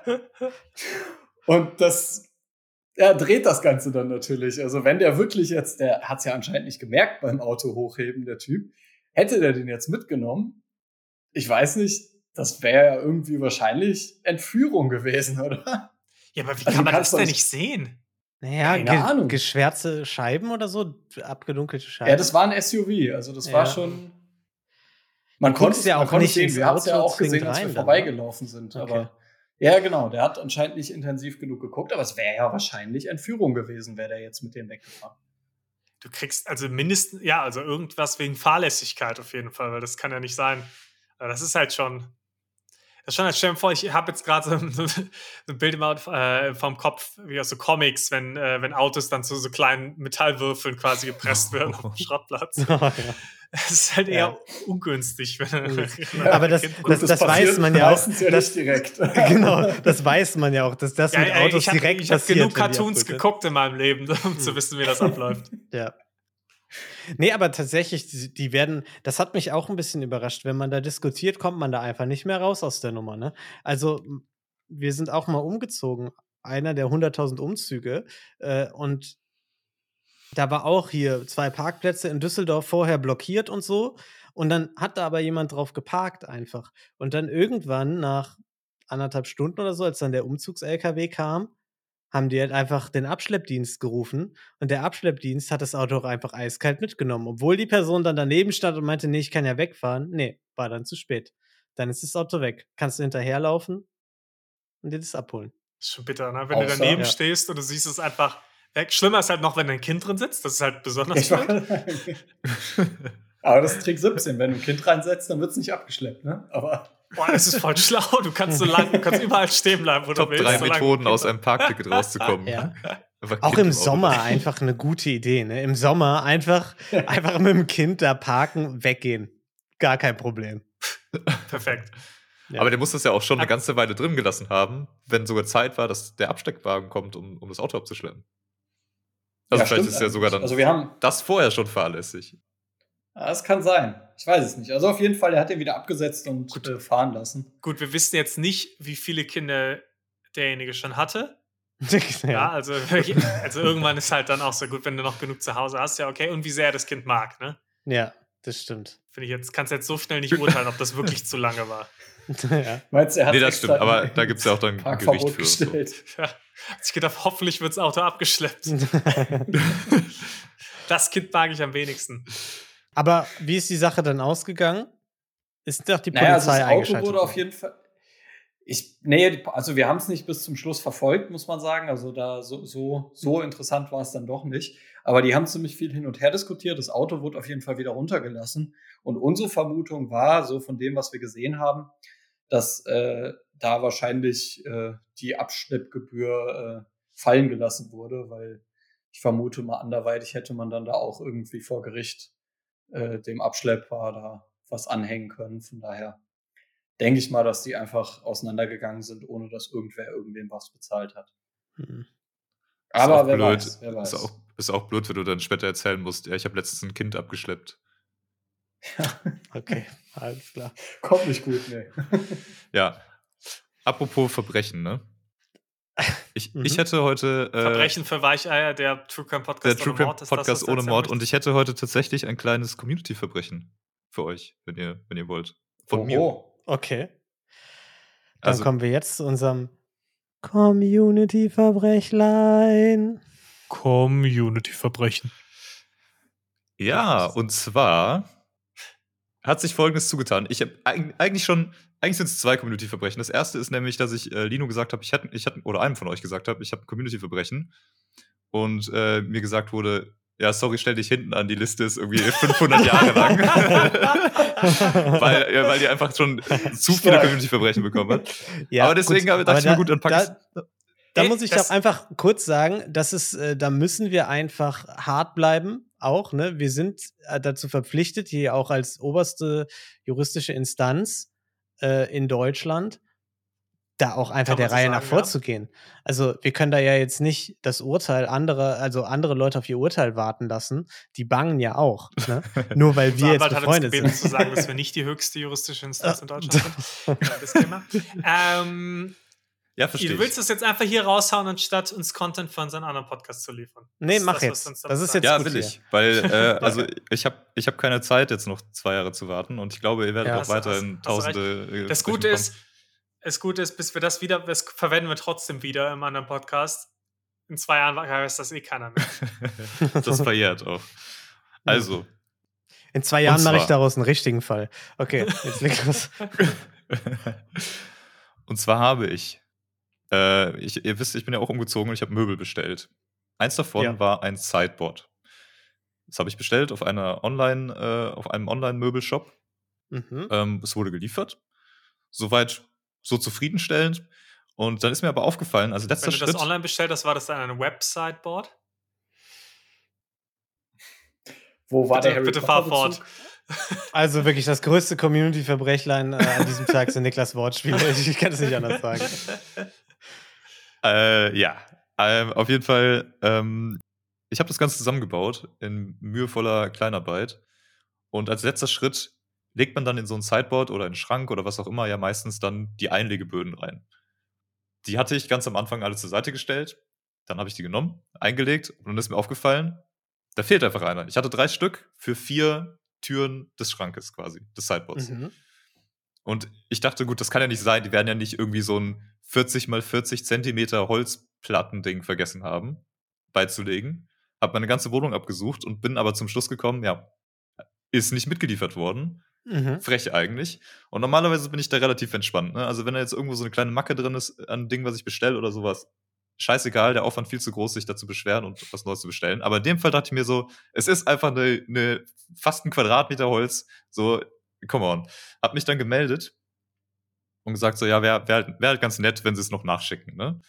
Und das er dreht das Ganze dann natürlich. Also wenn der wirklich jetzt, der hat es ja anscheinend nicht gemerkt beim Auto hochheben, der Typ, hätte der den jetzt mitgenommen, ich weiß nicht, das wäre ja irgendwie wahrscheinlich Entführung gewesen, oder? Ja, aber wie Also kann man das denn nicht sehen? Naja, Keine ge Ahnung. geschwärzte Scheiben oder so, abgedunkelte Scheiben. Ja, das war ein SUV, also das war Ja. schon. Man konnte es ja auch nicht sehen. Wir haben es ja auch gesehen, als wir rein dann, vorbeigelaufen sind. Okay. Aber ja, genau, der hat anscheinend nicht intensiv genug geguckt, aber es wäre ja wahrscheinlich Entführung gewesen, wäre der jetzt mit dem weggefahren. Du kriegst also mindestens, ja, also irgendwas wegen Fahrlässigkeit auf jeden Fall, weil das kann ja nicht sein. Aber das ist halt schon. Das ist schon, als stell dir vor, ich habe jetzt gerade so, so, so ein Bild im, äh, vom Kopf, wie aus so Comics, wenn, äh, wenn Autos dann zu so kleinen Metallwürfeln quasi gepresst werden auf dem Schrottplatz. Oh, ja. Das ist halt eher Ja. ungünstig. Wenn, wenn Aber das- Kind- das- das weiß man ja auch, ja nicht direkt. genau, das weiß man ja auch, dass das ja, mit ey, Autos ich habe direkt ich hab passiert. genug wenn die Cartoons geguckt in meinem Leben, um zu wissen, wie das abläuft. Ja. Nee, aber tatsächlich, die, werden, das hat mich auch ein bisschen überrascht. Wenn man da diskutiert, kommt man da einfach nicht mehr raus aus der Nummer. Ne? Also, wir sind auch mal umgezogen, einer der 100.000 Umzüge. Äh, und da war auch hier zwei Parkplätze in Düsseldorf vorher blockiert und so. Und dann hat da aber jemand drauf geparkt einfach. Und dann irgendwann nach anderthalb Stunden oder so, als dann der Umzugs-LKW kam, haben die halt einfach den Abschleppdienst gerufen und der Abschleppdienst hat das Auto auch einfach eiskalt mitgenommen. Obwohl die Person dann daneben stand und meinte, nee, ich kann ja wegfahren. Nee, war dann zu spät. Dann ist das Auto weg. Kannst du hinterherlaufen und dir das abholen. ist schon bitter, ne? Wenn du Außer- daneben Ja. stehst und du siehst es einfach weg. Schlimmer ist halt noch, wenn dein Kind drin sitzt. Das ist halt besonders blöd. aber das ist Trick 17. Wenn du ein Kind reinsetzt, dann wird es nicht abgeschleppt, ne? Aber Boah, das ist voll schlau. Du kannst so lang, du kannst überall stehen bleiben, wo Top du willst. drei solange Methoden aus einem Parkticket rauszukommen. Ja. Auch im Auto. Sommer einfach eine gute Idee. Ne? Im Sommer einfach, einfach mit dem Kind da parken, weggehen. Gar kein Problem. Perfekt. Ja. Aber der muss das ja auch schon eine ganze Weile drin gelassen haben, wenn sogar Zeit war, dass der Absteckwagen kommt, um, um das Auto abzuschleppen. Also Ja, vielleicht ist ja sogar dann. Also wir haben, das vorher schon fahrlässig. Ja, Das kann sein. Ich weiß es nicht. Also auf jeden Fall, er hat den wieder abgesetzt und Gut. äh, fahren lassen. Gut, wir wissen jetzt nicht, wie viele Kinder derjenige schon hatte. Ja, ja. also, also irgendwann ist halt dann auch so gut, wenn du noch genug zu Hause hast, ja, okay. Und wie sehr er das Kind mag, ne? ja, das stimmt. Finde ich jetzt, kannst du jetzt so schnell nicht urteilen, ob das wirklich zu lange war. ja. Meinst du, er hat Nee, das stimmt, aber da gibt es ja auch dann ein Parkverbot Gericht für. und So. gestellt? Ja. Hat sich gedacht, hoffentlich wird das Auto abgeschleppt. Das Kind mag ich am wenigsten. Aber wie ist die Sache dann ausgegangen? Ist doch die Polizei Naja, also das Auto eingeschaltet wurde auf jeden Fall. Ich, nee, also wir haben es nicht bis zum Schluss verfolgt, muss man sagen. Also da so, so, so interessant war es dann doch nicht. Aber die haben ziemlich viel hin und her diskutiert. Das Auto wurde auf jeden Fall wieder runtergelassen. Und unsere Vermutung war, so von dem, was wir gesehen haben, dass äh, da wahrscheinlich äh, die Abschleppgebühr äh, fallen gelassen wurde, weil ich vermute mal anderweitig hätte man dann da auch irgendwie vor Gericht äh, dem Abschlepper da was anhängen können. Von daher denke ich mal, dass die einfach auseinandergegangen sind, ohne dass irgendwer irgendwem was bezahlt hat. Hm. Aber wer blöd. weiß, wer weiß. Ist auch, ist auch blöd, wenn du dann später erzählen musst, ja, ich habe letztens ein Kind abgeschleppt. Okay, alles klar. Kommt nicht gut, ne. Ja. Apropos Verbrechen, ne? Ich, Mhm. ich hätte heute. Äh, Verbrechen für Weicheier, der True Crime Podcast Der ohne True Crime Mord, ist das, Podcast ohne Mord. Und ich hätte heute tatsächlich ein kleines Community-Verbrechen für euch, wenn ihr, wenn ihr wollt. Von mir. Oho. Okay. Dann Also- kommen wir jetzt zu unserem Community-Verbrechlein. Community-Verbrechen. Ja, und zwar hat sich folgendes zugetan. Ich habe eigentlich schon, eigentlich sind es zwei Community-Verbrechen. Das erste ist nämlich, dass ich äh, Lino gesagt habe, ich hatte, ich hatte, oder einem von euch gesagt habe, ich habe ein Community-Verbrechen. Und äh, mir gesagt wurde, ja, sorry, stell dich hinten an, die Liste ist irgendwie 500 Jahre lang. weil, ja, weil die einfach schon zu viele. Community-Verbrechen bekommen hat. Ja, Aber deswegen gut, habe- dachte aber ich mir, da- gut, dann pack da, da muss ich doch einfach kurz sagen, das ist, äh, da müssen wir einfach hart bleiben, auch, ne? Wir sind äh, dazu verpflichtet, hier auch als oberste juristische Instanz äh, in Deutschland, da auch einfach der so Reihe sagen, nach ja. vorzugehen. Also wir können da ja jetzt nicht das Urteil anderer, also andere Leute auf ihr Urteil warten lassen. Die bangen ja auch, ne? Nur weil wir jetzt befreundet gebeten sind. zu sagen, dass wir nicht die höchste juristische Instanz in Deutschland sind. Ja. Ähm, Ja, verstehe. du ich. willst das jetzt einfach hier raushauen, anstatt uns Content für unseren anderen Podcast zu liefern. Nee, ist mach das, jetzt. Das ist sagst. jetzt Ja, gut will hier. ich. Weil, äh, also ich habe ich hab keine Zeit, jetzt noch zwei Jahre zu warten und ich glaube, ihr werdet Ja. auch weiterhin tausende. äh, Das Gute ist, das Gute ist, bis wir das wieder, das verwenden wir trotzdem wieder im anderen Podcast. In zwei Jahren weiß das eh keiner mehr. das verjährt auch. Also, In zwei Jahren mache ich daraus einen richtigen Fall. Okay, jetzt leg los. und zwar habe ich, äh, ich, ihr wisst, ich bin ja auch umgezogen und ich habe Möbel bestellt. Eins davon Ja. war ein Sideboard. Das habe ich bestellt auf einer Online, äh, auf einem Online-Möbelshop. Mhm. Ähm, es wurde geliefert. Soweit so zufriedenstellend. Und dann ist mir aber aufgefallen, also letzter Wenn du Schritt. das online bestellt hast, war das dann ein Website-Board? Wo war Bitte, der Harry bitte Potter fahr fort. Also wirklich das größte Community-Verbrechlein äh, an diesem Tag sind Niklas Wortspiele. Ich kann es nicht anders sagen. Äh, ja, ähm, auf jeden Fall. Ähm, ich habe das Ganze zusammengebaut in mühevoller Kleinarbeit. Und als letzter Schritt legt man dann in so ein Sideboard oder einen Schrank oder was auch immer ja meistens dann die Einlegeböden rein. Die hatte ich ganz am Anfang alle zur Seite gestellt. Dann habe ich die genommen, eingelegt und dann ist mir aufgefallen, da fehlt einfach einer. Ich hatte drei Stück für vier Türen des Schrankes quasi, des Sideboards. Mhm. Und ich dachte, gut, das kann ja nicht sein. Die werden ja nicht irgendwie so ein 40 mal 40 Zentimeter Holzplattending vergessen haben, beizulegen. Hab meine ganze Wohnung abgesucht und bin aber zum Schluss gekommen, ja, ist nicht mitgeliefert worden. Mhm. Frech eigentlich. Und normalerweise bin ich da relativ entspannt. Ne? Also wenn da jetzt irgendwo so eine kleine Macke drin ist an Ding, was ich bestelle oder sowas, scheißegal, der Aufwand viel zu groß, sich dazu beschweren und was Neues zu bestellen. Aber in dem Fall dachte ich mir so, es ist einfach eine, eine fast ein Quadratmeter Holz. So, come on. Hab mich dann gemeldet und gesagt so, ja, wäre wär, halt- wär halt ganz nett, wenn sie es noch nachschicken. Ne?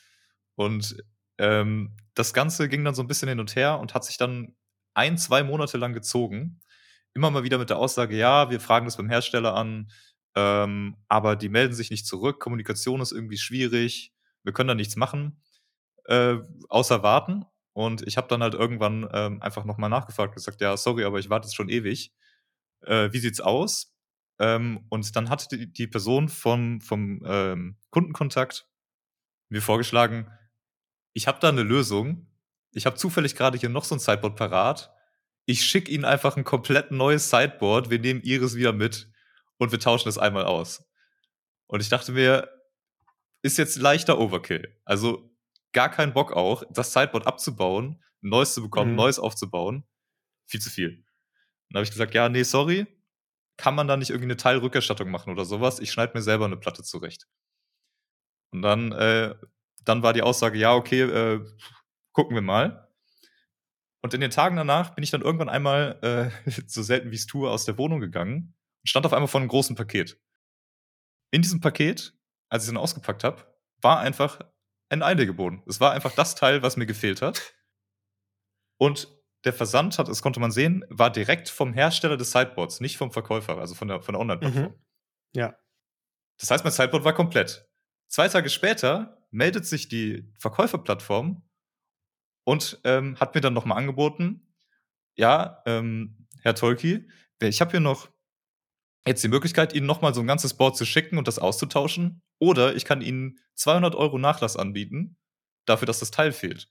Und ähm, das Ganze ging dann so ein bisschen hin und her und hat sich dann ein, zwei Monate lang gezogen. Immer mal wieder mit der Aussage, ja, wir fragen das beim Hersteller an, ähm, aber die melden sich nicht zurück, Kommunikation ist irgendwie schwierig, wir können da nichts machen, äh, außer warten. Und ich habe dann halt irgendwann ähm, einfach nochmal nachgefragt und gesagt, ja, sorry, aber ich warte jetzt schon ewig. äh, wie sieht's aus? Ähm, und dann hat die, die Person vom, vom ähm, Kundenkontakt mir vorgeschlagen, ich habe da eine Lösung. Ich habe zufällig gerade hier noch so ein Sideboard parat. Ich schicke Ihnen einfach ein komplett neues Sideboard. Wir nehmen Ihres wieder mit und wir tauschen das einmal aus. Und ich dachte mir, ist jetzt leichter Overkill. Also gar keinen Bock auch, das Sideboard abzubauen, ein neues zu bekommen, Mhm. neues aufzubauen. Viel zu viel. Dann habe ich gesagt, ja, nee, sorry. Kann man da nicht irgendwie eine Teilrückerstattung machen oder sowas? Ich schneide mir selber eine Platte zurecht. Und dann, äh, dann war die Aussage, ja, okay, äh, gucken wir mal. Und in den Tagen danach bin ich dann irgendwann einmal, äh, so selten wie es tue, aus der Wohnung gegangen und stand auf einmal vor einem großen Paket. In diesem Paket, als ich es dann ausgepackt habe, war einfach ein Einlegeboden. Es war einfach das Teil, was mir gefehlt hat. Und der Versand hat, das konnte man sehen, war direkt vom Hersteller des Sideboards, nicht vom Verkäufer, also von der, von der Online-Plattform. Mhm. Ja. Das heißt, mein Sideboard war komplett. Zwei Tage später meldet sich die Verkäuferplattform und ähm, hat mir dann nochmal angeboten, ja, ähm, Herr Tolki, ich habe hier noch jetzt die Möglichkeit, Ihnen nochmal so ein ganzes Board zu schicken und das auszutauschen. Oder ich kann Ihnen 200 Euro Nachlass anbieten, dafür, dass das Teil fehlt.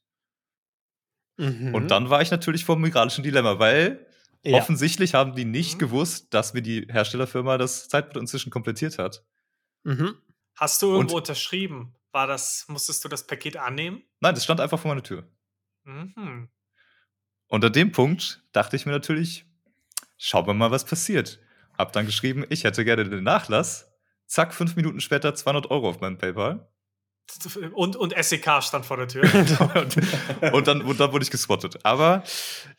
Mhm. Und dann war ich natürlich vor dem moralischen Dilemma, weil ja. offensichtlich haben die nicht Mhm. gewusst, dass mir die Herstellerfirma das Sideboard inzwischen komplettiert hat. Mhm. Hast du irgendwo Und- unterschrieben? War das, musstest du das Paket annehmen? Nein, das stand einfach vor meiner Tür. Mhm. Und an dem Punkt dachte ich mir natürlich, schauen wir mal, was passiert. Hab dann geschrieben, ich hätte gerne den Nachlass. Zack, fünf Minuten später 200 Euro auf meinem PayPal. Und, und SEK stand vor der Tür. und, und, dann, und dann wurde ich geswattet. Aber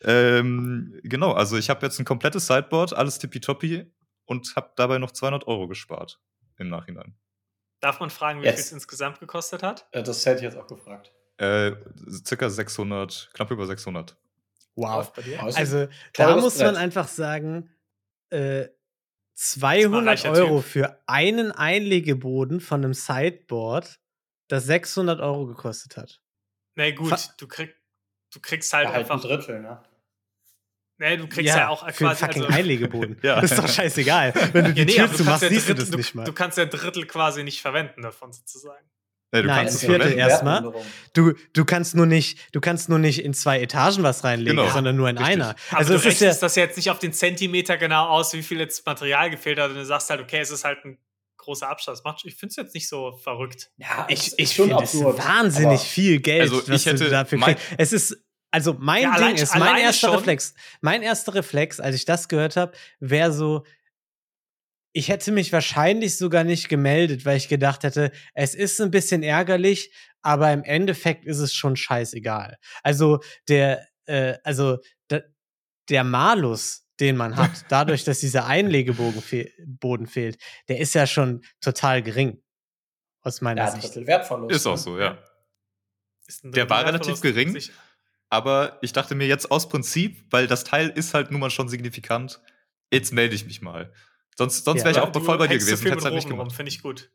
ähm, genau, also ich habe jetzt ein komplettes Sideboard, alles tippitoppi und habe dabei noch 200 Euro gespart im Nachhinein. Darf man fragen, wie Yes. viel es insgesamt gekostet hat? Äh, Das hätte ich jetzt auch gefragt. Äh, circa 600, knapp über 600. Wow. Also da muss man einfach sagen, äh, Das war ein 200 reicher Euro Typ. für einen Einlegeboden von einem Sideboard, das 600 Euro gekostet hat. Nee, gut, du, krieg, du kriegst halt Ja, halt ein einfach. Drittel, ne? Nee, du kriegst ja, auch für einen quasi. fucking Also, Einlegeboden. Ja. Das ist doch scheißegal. Wenn du die ja, nee, Tür aber du zu kannst, machst, ja siehst du Drittel, das du, nicht mal. du kannst ja Drittel quasi nicht verwenden davon sozusagen. Nee, du Nein, kannst das es Viertel erstmal. Du, du kannst nur nicht, du kannst nur nicht in zwei Etagen was reinlegen, Genau. sondern nur in Richtig. einer. Aber Also du es ist ja, rechnest das ja jetzt nicht auf den Zentimeter genau aus, wie viel jetzt Material gefehlt hat. Und du sagst halt, okay, es ist halt ein großer Abstand. Das macht, ich finde es jetzt nicht so verrückt. Ja, es ich, ist ich finde es wahnsinnig viel Geld, Also, was ich hätte du dafür mein- kriegst. Es ist, also mein Ja, allein- Ding ist, mein erster schon- Reflex, mein erster Reflex, als ich das gehört habe, wäre so, ich hätte mich wahrscheinlich sogar nicht gemeldet, weil ich gedacht hätte, es ist ein bisschen ärgerlich, aber im Endeffekt ist es schon scheißegal. Also der, äh, also da, der Malus, den man hat, dadurch, dass dieser Einlegeboden fe Boden fehlt, der ist ja schon total gering. Aus meiner Ja, Sicht. Wertverlust. Ist auch ne? so, ja. Der war relativ gering. Aber ich dachte mir jetzt aus Prinzip, weil das Teil ist halt nun mal schon signifikant, jetzt melde ich mich mal. Sonst, sonst Ja, wäre ich Ja, auch voll bei dir gewesen. Hätte es halt nicht gemacht. Finde ich gut.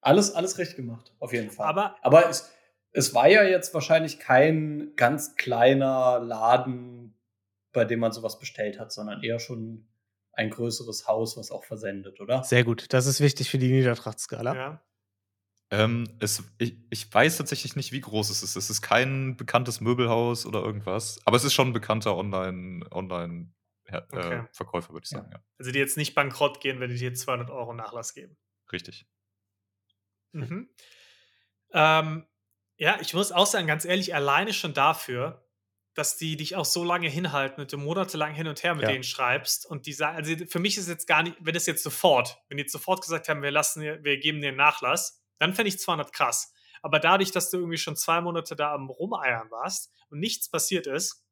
Alles, alles richtig gemacht, auf jeden Fall. Aber Aber es, es war ja jetzt wahrscheinlich kein ganz kleiner Laden, bei dem man sowas bestellt hat, sondern eher schon ein größeres Haus, was auch versendet, oder? Sehr gut. Das ist wichtig für die Niedertrachtskala. ja. Ähm, es, ich, ich weiß tatsächlich nicht, wie groß es ist. Es ist kein bekanntes Möbelhaus oder irgendwas. Aber es ist schon ein bekannter Online- Online- Okay. äh, Verkäufer, würde ich sagen. Ja. Also die jetzt nicht bankrott gehen, wenn die dir 200 Euro Nachlass geben. Richtig. Mhm. Ähm, ja, ich muss auch sagen, ganz ehrlich, alleine schon dafür, dass die dich auch so lange hinhalten und du monatelang hin und her mit Ja. denen schreibst und die sagen, also für mich ist jetzt gar nicht, wenn es jetzt sofort, wenn die jetzt sofort gesagt haben, wir lassen wir geben dir einen Nachlass, dann fände ich 200 krass. Aber dadurch, dass du irgendwie schon zwei Monate da am Rumeiern warst und nichts passiert ist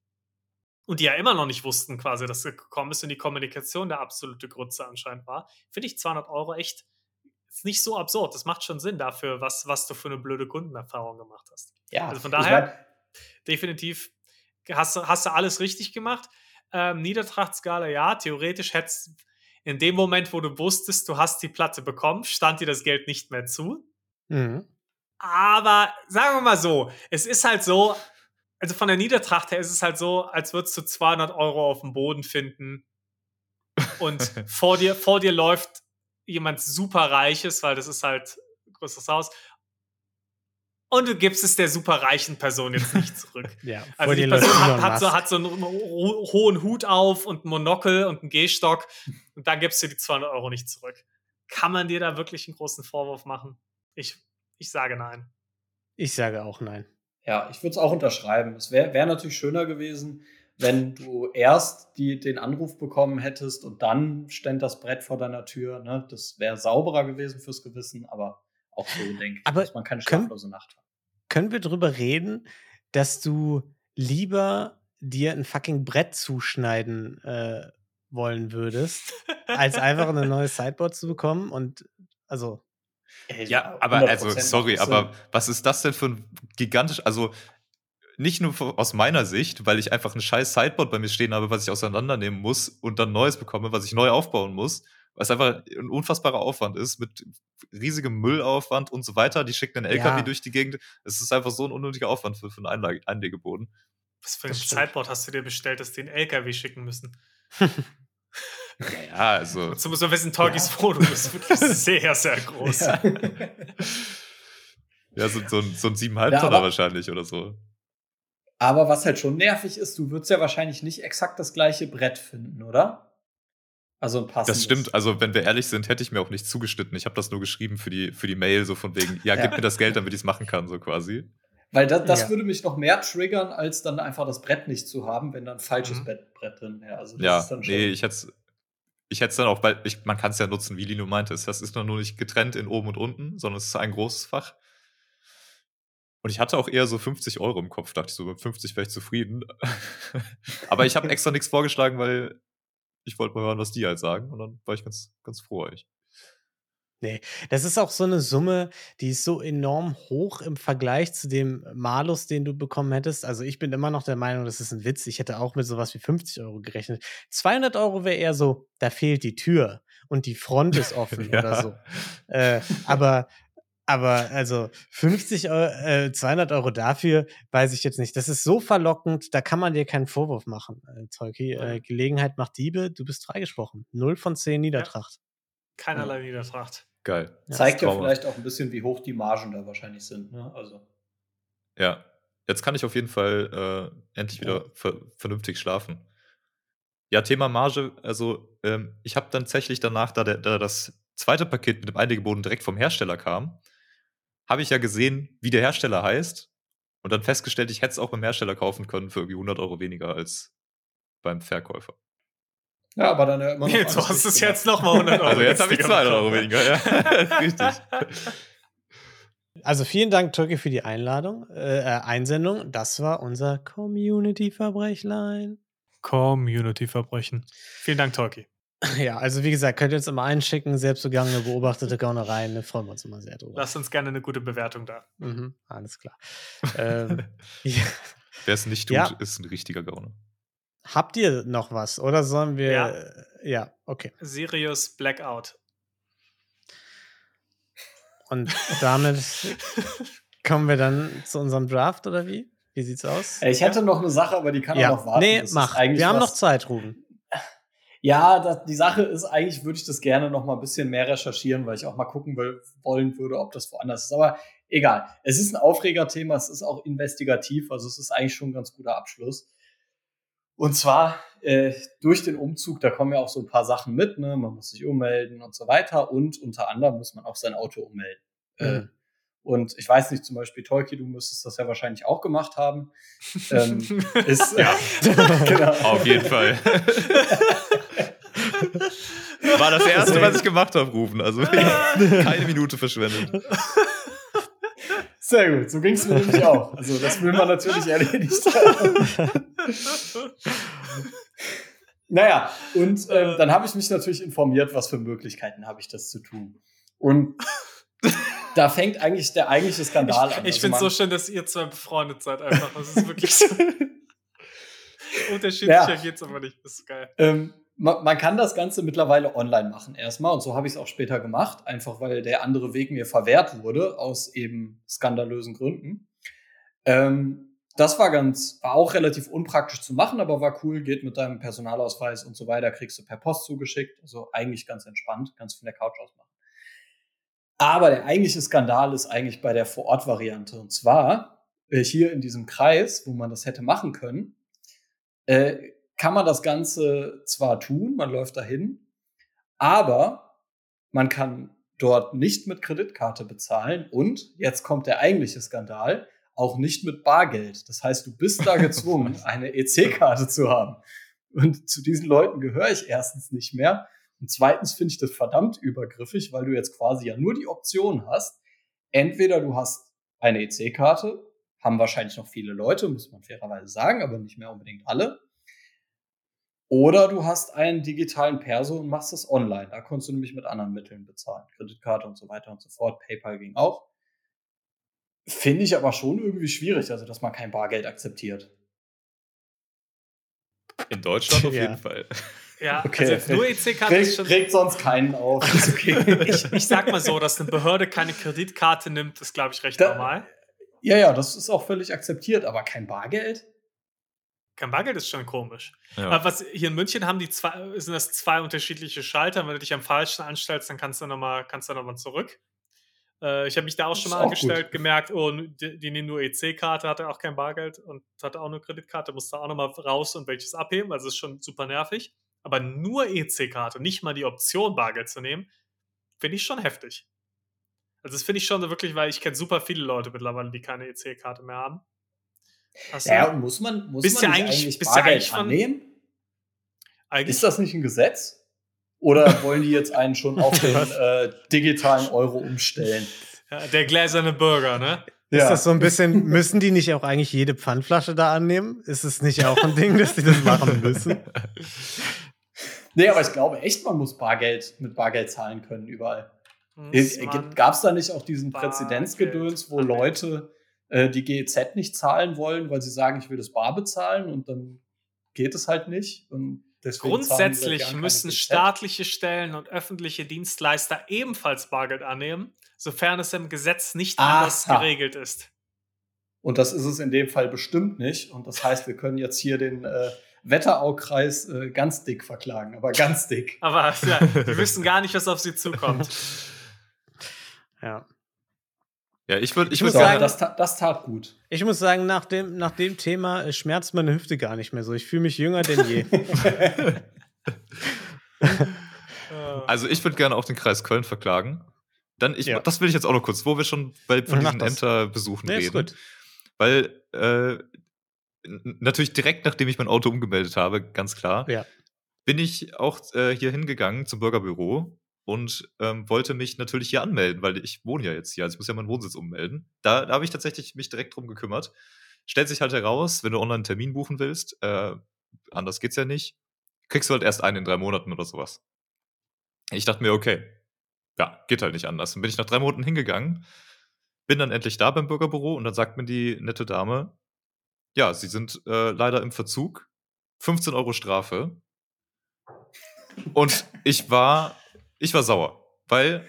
und die ja immer noch nicht wussten quasi, dass es gekommen ist und die Kommunikation der absolute Grütze anscheinend war, finde ich 200 Euro echt ist nicht so absurd. Das macht schon Sinn dafür, was, was du für eine blöde Kundenerfahrung gemacht hast. Ja, Also von ich daher- mein, Definitiv hast du, hast du alles richtig gemacht. Ähm, Niedertrachtskala, ja, theoretisch hättest in dem Moment, wo du wusstest, du hast die Platte bekommen, stand dir das Geld nicht mehr zu. Mhm. Aber sagen wir mal so, es ist halt so, also von der Niedertracht her ist es halt so, als würdest du 200 Euro auf dem Boden finden und vor dir, vor dir läuft jemand super Reiches, weil das ist halt ein größeres Haus. Und du gibst es der super reichen Person jetzt nicht zurück. Ja, Also die Person hat, hat, so, hat so einen ho- hohen Hut auf und einen Monokel und einen Gehstock und dann gibst du die 200 Euro nicht zurück. Kann man dir da wirklich einen großen Vorwurf machen? Ich, ich sage nein. Ich sage auch nein. Ja, ich würde es auch unterschreiben. Es wäre wär natürlich schöner gewesen, wenn du erst die, den Anruf bekommen hättest und dann stand das Brett vor deiner Tür. Ne? Das wäre sauberer gewesen fürs Gewissen, aber auch so denke ich, Aber dass man keine können- schlaflose Nacht hat. Können wir drüber reden, dass du lieber dir ein fucking Brett zuschneiden äh, wollen würdest, als einfach eine neue Sideboard zu bekommen? Und also, Ja, aber also, 100% sorry, aber was ist das denn für ein gigantisch, also nicht nur aus meiner Sicht, weil ich einfach ein scheiß Sideboard bei mir stehen habe, was ich auseinandernehmen muss und dann Neues bekomme, was ich neu aufbauen muss, was einfach ein unfassbarer Aufwand ist, mit riesigem Müllaufwand und so weiter. Die schicken einen LKW Ja. durch die Gegend. Es ist einfach so ein unnötiger Aufwand für, für einen Einlage, Einlegeboden. Was für ein. Sideboard hast du dir bestellt, dass die einen LKW schicken müssen? Ja, also. Dazu muss man wissen, Torgis Wohnung ist wirklich sehr, sehr groß. Ja. Ja, so, so ein, so ein 7,5 Ja, Tonner wahrscheinlich oder so. aber was halt schon nervig ist, du würdest ja wahrscheinlich nicht exakt das gleiche Brett finden, oder? Also ein passendes. Das stimmt, also wenn wir ehrlich sind, hätte ich mir auch nicht zugeschnitten. Ich habe das nur geschrieben für die, für die Mail, so von wegen, ja, Ja. gib mir das Geld, damit ich es machen kann, so quasi. Weil das, das Ja. würde mich noch mehr triggern, als dann einfach das Brett nicht zu haben, wenn dann ein falsches Mhm. Brett, Brett drin wäre. Also das Ja, ist dann schon. nee, ich hätte es ich hätt's dann auch, weil ich, man kann es ja nutzen, wie Lino meinte. Es- Das ist nur nicht getrennt in oben und unten, sondern es ist ein großes Fach. Und ich hatte auch eher so 50 Euro im Kopf, dachte ich so, mit 50 wäre ich zufrieden. Aber ich habe extra nichts vorgeschlagen, weil ich wollte mal hören, was die halt sagen. Und dann war ich ganz, ganz froh eigentlich. das ist auch so eine Summe, die ist so enorm hoch im Vergleich zu dem Malus, den du bekommen hättest. Also ich bin immer noch der Meinung, das ist ein Witz. Ich hätte auch mit sowas wie 50 Euro gerechnet. 200 Euro wäre eher so, da fehlt die Tür und die Front ist offen oder so. Äh, aber, aber also 50 Euro, äh, 200 Euro dafür, weiß ich jetzt nicht. Das ist so verlockend, da kann man dir keinen Vorwurf machen, äh, Tolki. Äh, Ja. Gelegenheit macht Diebe, du bist freigesprochen. Null von zehn Niedertracht. Keinerlei Niedertracht. Geil. Zeigt ja vielleicht auch ein bisschen, wie hoch die Margen da wahrscheinlich sind. Ne? Also. Ja. Jetzt kann ich auf jeden Fall äh, endlich wieder ver vernünftig schlafen. Ja, Thema Marge, also ähm, ich habe dann tatsächlich danach, da, der, da das zweite Paket mit dem Einlegeboden direkt vom Hersteller kam, habe ich ja gesehen, wie der Hersteller heißt und dann festgestellt, ich hätte es auch beim Hersteller kaufen können für irgendwie 100 Euro weniger als beim Verkäufer. Ja, aber dann immer noch. Jetzt alles hast du es jetzt nochmal 100 Euro. Also jetzt habe ich günstiger 200 Euro weniger, ja. Richtig. Also vielen Dank, Tolki, für die Einladung, äh, äh, Einsendung. Das war unser Community-Verbrechlein. Community-Verbrechen. Vielen Dank, Torki. Ja, also wie gesagt, könnt ihr uns immer einschicken, selbstbegangene, beobachtete Gaunereien, da freuen wir uns immer sehr drüber. Lasst uns gerne eine gute Bewertung da. Mhm, alles klar. ähm, ja. Wer es nicht tut, Ja. ist ein richtiger Gauner. Habt ihr noch was oder sollen wir? Ja. ja okay. Sirius Blackout. Und damit kommen wir dann zu unserem Draft oder wie? Wie sieht's aus? Ich hätte noch eine Sache, aber die kann ja, auch noch warten. nee, Das mach. eigentlich Wir haben was- noch Zeit, Ruben. Ja, das, die Sache ist, eigentlich würde ich das gerne noch mal ein bisschen mehr recherchieren, weil ich auch mal gucken will, wollen würde, ob das woanders ist. Aber egal. Es ist ein Aufregerthema, es ist auch investigativ, also es ist eigentlich schon ein ganz guter Abschluss. Und zwar äh, durch den Umzug, da kommen ja auch so ein paar Sachen mit, ne? Man muss sich ummelden und so weiter. Und unter anderem muss man auch sein Auto ummelden. Äh, Mhm. und ich weiß nicht, zum Beispiel Tolki, du müsstest das ja wahrscheinlich auch gemacht haben. ähm, ist, ja. genau. Auf jeden Fall. War das erste, was ich gemacht habe, rufen. Also keine Minute verschwendet. Sehr gut, so ging es mir nämlich auch. Also das will man natürlich erledigt haben. Naja, und ähm, dann habe ich mich natürlich informiert, was für Möglichkeiten habe ich das zu tun. Und da fängt eigentlich der eigentliche Skandal an. Ich Also finde es so schön, dass ihr zwei befreundet seid einfach. Das ist wirklich so. Unterschiedlicher Ja. geht's aber nicht. Das ist geil. Ähm, man, man kann das Ganze mittlerweile online machen erstmal und so habe ich es auch später gemacht, einfach weil der andere Weg mir verwehrt wurde aus eben skandalösen Gründen. Ähm, das war ganz, war auch relativ unpraktisch zu machen, aber war cool, geht mit deinem Personalausweis und so weiter, kriegst du per Post zugeschickt. Also eigentlich ganz entspannt, kannst von der Couch aus machen. Aber der eigentliche Skandal ist eigentlich bei der Vor-Ort-Variante. Und zwar äh, hier in diesem Kreis, wo man das hätte machen können, äh, kann man das Ganze zwar tun, man läuft dahin, aber man kann dort nicht mit Kreditkarte bezahlen und jetzt kommt der eigentliche Skandal, auch nicht mit Bargeld. Das heißt, du bist da gezwungen, eine EC-Karte zu haben. Und zu diesen Leuten gehöre ich erstens nicht mehr. Und zweitens finde ich das verdammt übergriffig, weil du jetzt quasi ja nur die Option hast. Entweder du hast eine EC-Karte, haben wahrscheinlich noch viele Leute, muss man fairerweise sagen, aber nicht mehr unbedingt alle. Oder du hast einen digitalen Perso und machst das online. Da konntest du nämlich mit anderen Mitteln bezahlen. Kreditkarte und so weiter und so fort. PayPal ging auch. Finde ich aber schon irgendwie schwierig, also dass man kein Bargeld akzeptiert. In Deutschland auf Ja. jeden Fall. Ja, Okay. also jetzt nur EC-Karte ist schon. regt sonst keinen auf. Ist okay. Ich, ich sag mal so, dass eine Behörde keine Kreditkarte nimmt, ist, glaube ich, recht Da- normal. ja, ja, das ist auch völlig akzeptiert, aber kein Bargeld? Kein Bargeld ist schon komisch. Ja. Aber was hier in München haben die zwei, sind das zwei unterschiedliche Schalter. Wenn du dich am falschen anstellst, dann kannst du nochmal noch mal zurück. Äh, ich habe mich da auch schon mal auch angestellt, gut. gemerkt, oh, die, die nehmen nur EC-Karte, hatte auch kein Bargeld und hatte auch nur Kreditkarte, musste auch nochmal raus und welches abheben. Also ist schon super nervig. Aber nur EC-Karte, nicht mal die Option, Bargeld zu nehmen, finde ich schon heftig. Also das finde ich schon so wirklich, weil ich kenne super viele Leute mittlerweile, die keine EC-Karte mehr haben. Du- Ja, und muss man, muss Bist man ja eigentlich- eigentlich bist ja Bargeld eigentlich annehmen? eigentlich Ist das nicht ein Gesetz? Oder wollen die jetzt einen schon auf den äh, digitalen Euro umstellen? Ja, der gläserne Bürger, ne? Ist das so ein bisschen, müssen die nicht auch eigentlich jede Pfandflasche da annehmen? Ist es nicht auch ein Ding, dass die das machen müssen? Nee, aber ich glaube echt, man muss Bargeld mit Bargeld zahlen können überall. Muss man- Gab es da nicht auch diesen Präzedenzgedöns, wo. Leute äh, die GEZ nicht zahlen wollen, weil sie sagen, ich will das bar bezahlen und dann geht es halt nicht. Und Grundsätzlich müssen GEZ. staatliche Stellen und öffentliche Dienstleister ebenfalls Bargeld annehmen, sofern es im Gesetz nicht Aha. anders geregelt ist. Und das ist es in dem Fall bestimmt nicht. Und das heißt, wir können jetzt hier den äh, Wetteraukreis äh, ganz dick verklagen, aber ganz dick. Aber ja, wir wissen gar nicht, was auf sie zukommt. Ja. Ja, ich würde ich würd sagen- das, das tat gut. Ich muss sagen, nach dem, nach dem Thema äh, schmerzt meine Hüfte gar nicht mehr so. Ich fühle mich jünger denn je. Also ich würde gerne auch den Kreis Köln verklagen. Dann, ich, Ja. das will ich jetzt auch noch kurz, wo wir schon bei, von diesen. Ämterbesuchen Nee, reden. ist gut. Weil äh, natürlich direkt nachdem ich mein Auto umgemeldet habe, ganz klar, Ja. bin ich auch äh, hier hingegangen zum Bürgerbüro und ähm, wollte mich natürlich hier anmelden, weil ich wohne ja jetzt hier, also ich muss ja meinen Wohnsitz ummelden. Da, da habe ich tatsächlich mich direkt drum gekümmert. Stellt sich halt heraus, wenn du online einen Termin buchen willst, äh, anders geht's ja nicht, kriegst du halt erst einen in drei Monaten oder sowas. Ich dachte mir, okay, ja, geht halt nicht anders. Dann bin ich nach drei Monaten hingegangen, bin dann endlich da beim Bürgerbüro und dann sagt mir die nette Dame, ja, Sie sind äh, leider im Verzug, 15 Euro Strafe. Und ich war, ich war sauer, weil,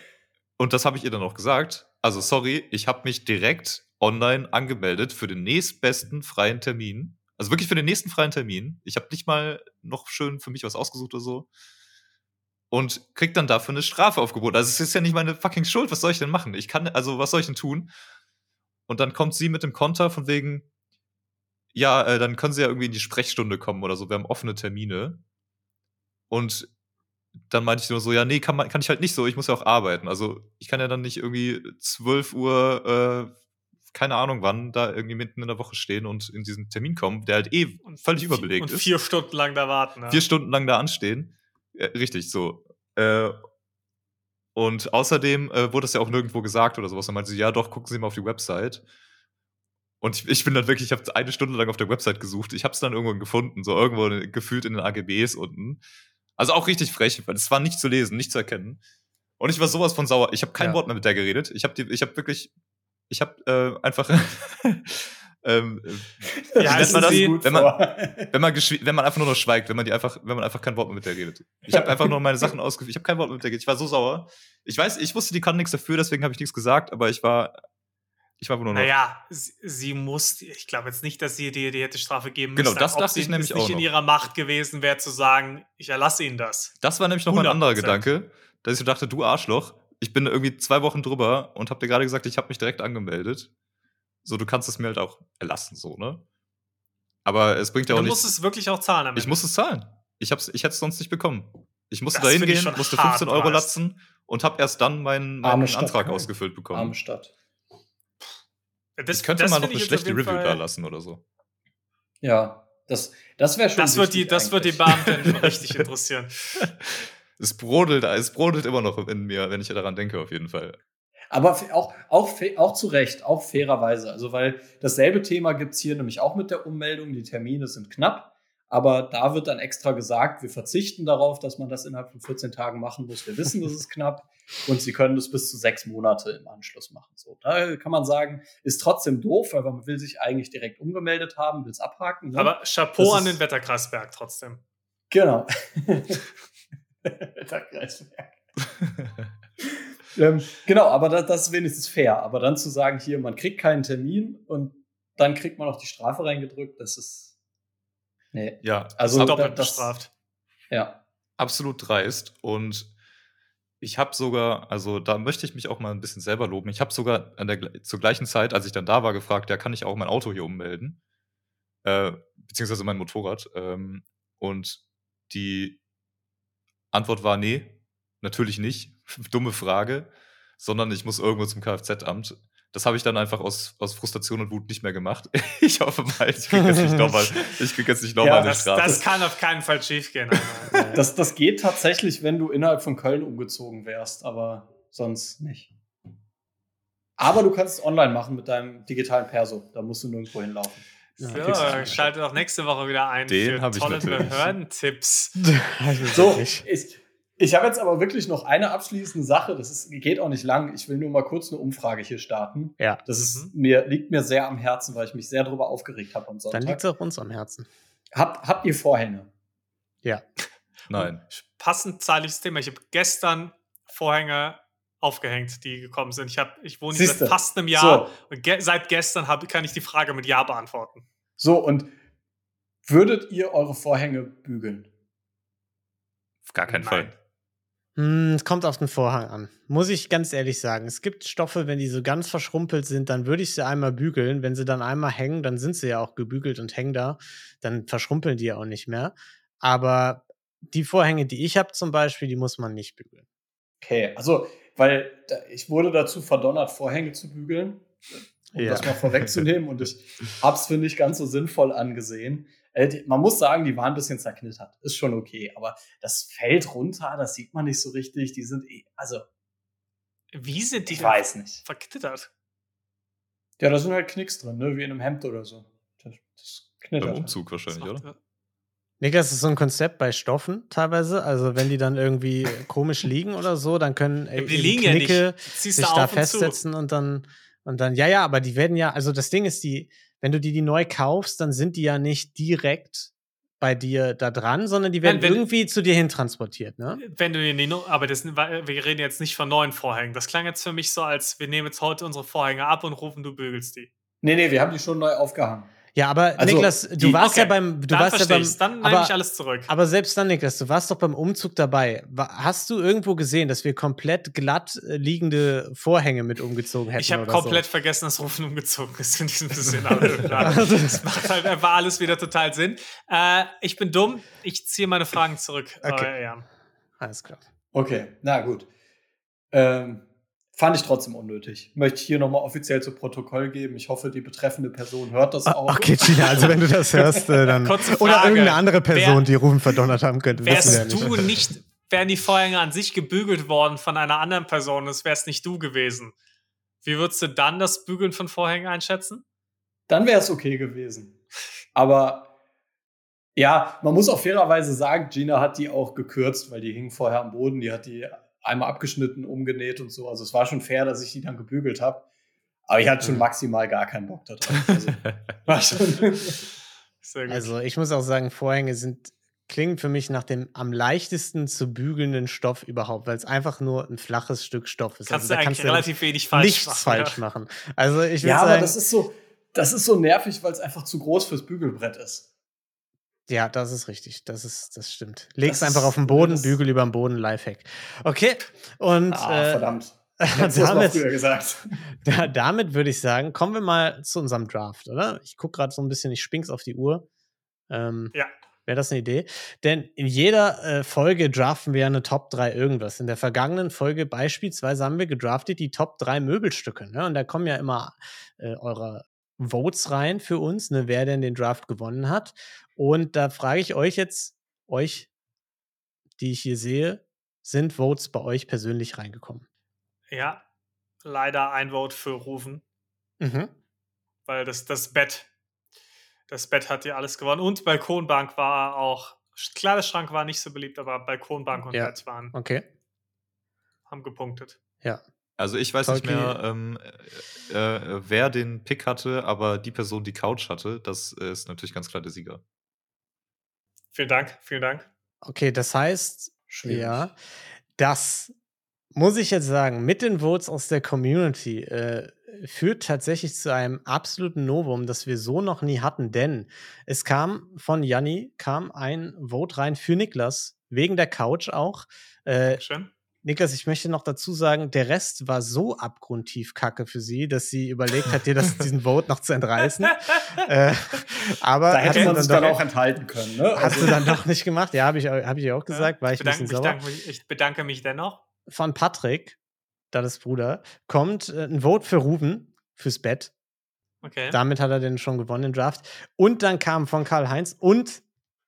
und das habe ich ihr dann auch gesagt, also sorry, ich habe mich direkt online angemeldet für den nächstbesten freien Termin. Also wirklich für den nächsten freien Termin. Ich habe nicht mal noch schön für mich was ausgesucht oder so. Und krieg dann dafür eine Strafe aufgeboten. Also es ist ja nicht meine fucking Schuld. Was soll ich denn machen? Ich kann, also was soll ich denn tun? Und dann kommt sie mit dem Konter von wegen, ja, äh, dann können sie ja irgendwie in die Sprechstunde kommen oder so. Wir haben offene Termine. Und dann meinte ich nur so, ja, nee, kann, man, kann ich halt nicht so, ich muss ja auch arbeiten. Also ich kann ja dann nicht irgendwie 12 Uhr, äh, keine Ahnung wann, da irgendwie mitten in der Woche stehen und in diesen Termin kommen, der halt eh völlig überbelegt und ist. vier Stunden lang da warten. Ja. Vier Stunden lang da anstehen. Ja, richtig, so. Äh, und außerdem äh, wurde das ja auch nirgendwo gesagt oder sowas. Dann meinte sie, ja doch, gucken Sie mal auf die Website. Und ich, ich bin dann wirklich, ich habe eine Stunde lang auf der Website gesucht. Ich habe es dann irgendwo gefunden, so irgendwo gefühlt in den AGBs unten. Also auch richtig frech, weil es war nicht zu lesen, nicht zu erkennen. Und ich war sowas von sauer. Ich habe kein Ja. Wort mehr mit der geredet. Ich habe ich habe wirklich, ich habe äh, einfach, ähm, Ja, das? Gut wenn man- wenn man, wenn man einfach nur noch schweigt, wenn man die einfach, wenn man einfach kein Wort mehr mit der redet. Ich habe einfach nur meine Sachen ausgeführt. Ich habe kein Wort mehr mit der geredet. Ich war so sauer. Ich weiß, ich wusste, die kann nichts dafür, deswegen habe ich nichts gesagt, aber ich war, Ich war nur noch. Naja, sie, sie muss, ich glaube jetzt nicht, dass sie dir die hätte Strafe geben müssen. Genau, das ob dachte sie ich nämlich es nicht auch in ihrer Macht gewesen wäre, zu sagen, ich erlasse ihnen das. Das war nämlich noch mal ein anderer 100%. Gedanke, dass ich so dachte, du Arschloch, ich bin irgendwie zwei Wochen drüber und hab dir gerade gesagt, ich habe mich direkt angemeldet. So, du kannst es mir halt auch erlassen, so, ne? Aber es bringt ja du auch musst nichts. es wirklich auch zahlen. am Ich muss es zahlen. Ich, hab's, ich hätte es sonst nicht bekommen. Ich musste da hingehen, musste hart 15 Euro latzen und habe erst dann meinen, meinen Antrag Köln. ausgefüllt bekommen. Arme Stadt. Das, ich könnte das mal noch eine schlechte Review Fall- da lassen oder so. Ja, das, das wäre schon. Das wird, die, das wird die eigentlich. Beamten richtig interessieren. Es brodelt, es brodelt immer noch in mir, wenn ich daran denke, auf jeden Fall. Aber auch, auch, auch zu Recht, auch fairerweise. Also, weil dasselbe Thema gibt es hier nämlich auch mit der Ummeldung. Die Termine sind knapp. Aber da wird dann extra gesagt, wir verzichten darauf, dass man das innerhalb von 14 Tagen machen muss. Wir wissen, das ist knapp. Und sie können das bis zu sechs Monate im Anschluss machen. So, da kann man sagen, ist trotzdem doof, weil man will sich eigentlich direkt umgemeldet haben, will es abhaken. Ne? Aber Chapeau Das an den Wetterkreisberg trotzdem. Genau. Wetterkreisberg. ähm, genau, aber das, das ist wenigstens fair. Aber dann zu sagen, hier, man kriegt keinen Termin und dann kriegt man auch die Strafe reingedrückt, das ist. Nee. Ja, Also, Doppelt das- bestraft. Ja. absolut dreist. Und ich habe sogar, also da möchte ich mich auch mal ein bisschen selber loben. Ich habe sogar an der, zur gleichen Zeit, als ich dann da war, gefragt, ja, kann ich auch mein Auto hier ummelden? Äh, beziehungsweise mein Motorrad. Ähm, und die Antwort war, nee, natürlich nicht. Dumme Frage. Sondern ich muss irgendwo zum Kfz-Amt. Das habe ich dann einfach aus, aus Frustration und Wut nicht mehr gemacht. Ich hoffe mal, ich kriege jetzt nicht nochmal ich krieg jetzt nicht noch Ja, eine Das, Strafe. das kann auf keinen Fall schiefgehen. Das, das geht tatsächlich, wenn du innerhalb von Köln umgezogen wärst, aber sonst nicht. Aber du kannst es online machen mit deinem digitalen Perso. Da musst du nirgendwo hinlaufen. Ja, So, schaltet auch nächste Woche wieder ein Den für tolle. Behördentipps. So, ich, ich habe jetzt aber wirklich noch eine abschließende Sache. Das ist, geht auch nicht lang. Ich will nur mal kurz eine Umfrage hier starten. Ja. Das ist mir, liegt mir sehr am Herzen, weil ich mich sehr darüber aufgeregt habe am Dann Sonntag. liegt es auch uns am Herzen. Habt, habt ihr Vorhänge? Ja. Nein. Passend zeitliches Thema. Ich habe gestern Vorhänge aufgehängt, die gekommen sind. Ich, hab, ich wohne hier Siehste. seit fast einem Jahr So, und ge seit gestern hab, kann ich die Frage mit Ja beantworten. so, und würdet ihr eure Vorhänge bügeln? Auf gar keinen Nein. Fall. Hm, es kommt auf den Vorhang an. Muss ich ganz ehrlich sagen. Es gibt Stoffe, wenn die so ganz verschrumpelt sind, dann würde ich sie einmal bügeln. Wenn sie dann einmal hängen, dann sind sie ja auch gebügelt und hängen da. Dann verschrumpeln die ja auch nicht mehr. Aber die Vorhänge, die ich habe zum Beispiel, die muss man nicht bügeln. Okay, also, weil ich wurde dazu verdonnert, Vorhänge zu bügeln, um Ja. das mal vorwegzunehmen. Und ich hab's für nicht ganz so sinnvoll angesehen. Äh, man muss sagen, die waren ein bisschen zerknittert. Ist schon okay. Aber das fällt runter, das sieht man nicht so richtig. Die sind eh, also, Wie sind die ich weiß nicht. verknittert? Ja, da sind halt Knicks drin, ne? wie in einem Hemd oder so. Das, das knittert. Beim halt. Umzug wahrscheinlich, Das oder? macht- Niklas, das ist so ein Konzept bei Stoffen teilweise. Also, wenn die dann irgendwie komisch liegen oder so, dann können äh, Ja, die liegen ja Knicke nicht. Ziehst sich da und zu. festsetzen und dann, und dann, ja, ja, aber die werden ja, also das Ding ist, die, wenn du die, die neu kaufst, dann sind die ja nicht direkt bei dir da dran, sondern die werden Nein, wenn- irgendwie zu dir hin transportiert, ne? Wenn du die, aber das, wir reden jetzt nicht von neuen Vorhängen. Das klang jetzt für mich so, als wir nehmen jetzt heute unsere Vorhänge ab und rufen, du bügelst die. Nee, nee, wir haben die schon neu aufgehangen. Ja, aber Also, Niklas, du die- warst ja Okay, beim, du dann warst ja beim, ich's. Dann nehme aber, ich alles zurück. aber selbst dann, Niklas, du warst doch beim Umzug dabei. Hast du irgendwo gesehen, dass wir komplett glatt äh, liegende Vorhänge mit umgezogen hätten? ich habe komplett So? vergessen, dass Rufen umgezogen ist in diesem Szenario. gerade. das macht halt einfach alles wieder total Sinn. Äh, ich bin dumm. Ich ziehe meine Fragen zurück. Okay. Äh, ja. Alles klar. Okay, na gut. Ähm, fand ich trotzdem unnötig. Möchte ich hier nochmal offiziell zu Protokoll geben. Ich hoffe, die betreffende Person hört das auch. Ah, Okay, Gina, also wenn du das hörst, äh, dann. Kurze Oder Frage. irgendeine andere Person, Wer- die Rufen verdonnert haben könnte. wissen wir ja Wärst du nicht, wären die Vorhänge an sich gebügelt worden von einer anderen Person, es wärst nicht du gewesen. Wie würdest du dann das Bügeln von Vorhängen einschätzen? Dann wäre es okay gewesen. Aber ja, man muss auch fairerweise sagen, Gina hat die auch gekürzt, weil die hingen vorher am Boden. Die hat die einmal abgeschnitten, umgenäht und so. Also es war schon fair, dass ich die dann gebügelt habe. Aber ich hatte schon Mhm. maximal gar keinen Bock da drauf. Also, war schon. Also ich muss auch sagen, Vorhänge sind klingt für mich nach dem am leichtesten zu bügelnden Stoff überhaupt, weil es einfach nur ein flaches Stück Stoff ist. Kannst also, du eigentlich relativ wenig falsch nichts machen. falsch ja. machen. Also ich Ja, aber sagen, das ist so, das ist so nervig, weil es einfach zu groß fürs Bügelbrett ist. Ja, das ist richtig. Das ist, das stimmt. Leg's Das einfach auf den Boden, bügel über den Boden, Lifehack. Okay. Und Ah, äh, verdammt. Damit, früher gesagt. da, damit würde ich sagen, kommen wir mal zu unserem Draft, oder? Ich gucke gerade so ein bisschen, ich spink's auf die Uhr. Ähm, Ja. Wäre das eine Idee? Denn in jeder äh, Folge draften wir eine Top 3 irgendwas. In der vergangenen Folge beispielsweise haben wir gedraftet die Top 3 Möbelstücke. Ne? Und da kommen ja immer äh, eure Votes rein für uns, ne, wer denn den Draft gewonnen hat. Und da frage ich euch jetzt, euch, die ich hier sehe, sind Votes bei euch persönlich reingekommen? Ja, leider ein Vote für Rufen, Mhm. weil das, das Bett, das Bett hat ja alles gewonnen. Und Balkonbank war auch, Kleiderschrank war nicht so beliebt, aber Balkonbank und Ja. Bett waren, Okay. haben gepunktet. Ja. Also ich weiß nicht Tolki- mehr, ähm, äh, äh, wer den Pick hatte, aber die Person, die Couch hatte, das ist natürlich ganz klar der Sieger. Vielen Dank, vielen Dank. Okay, das heißt, Schwierig. ja, das muss ich jetzt sagen, mit den Votes aus der Community äh, führt tatsächlich zu einem absoluten Novum, das wir so noch nie hatten, denn es kam von Janni, kam ein Vote rein für Niklas, wegen der Couch auch. Äh, Schön. Niklas, ich möchte noch dazu sagen, der Rest war so abgrundtief kacke für sie, dass sie überlegt hat, dir das, diesen Vote noch zu entreißen. äh, aber Da hätte man dann sich dann auch enthalten können. Ne? Hast Also, du dann doch nicht gemacht? Ja, habe ich, hab ich auch gesagt, war ich ich, ein bisschen bedanke, sauer. mich, ich bedanke mich dennoch. Von Patrick, das Bruder, kommt äh, ein Vote für Ruben fürs Bett. Okay. Damit hat er den schon gewonnen, den Draft. Und dann kam von Karl-Heinz und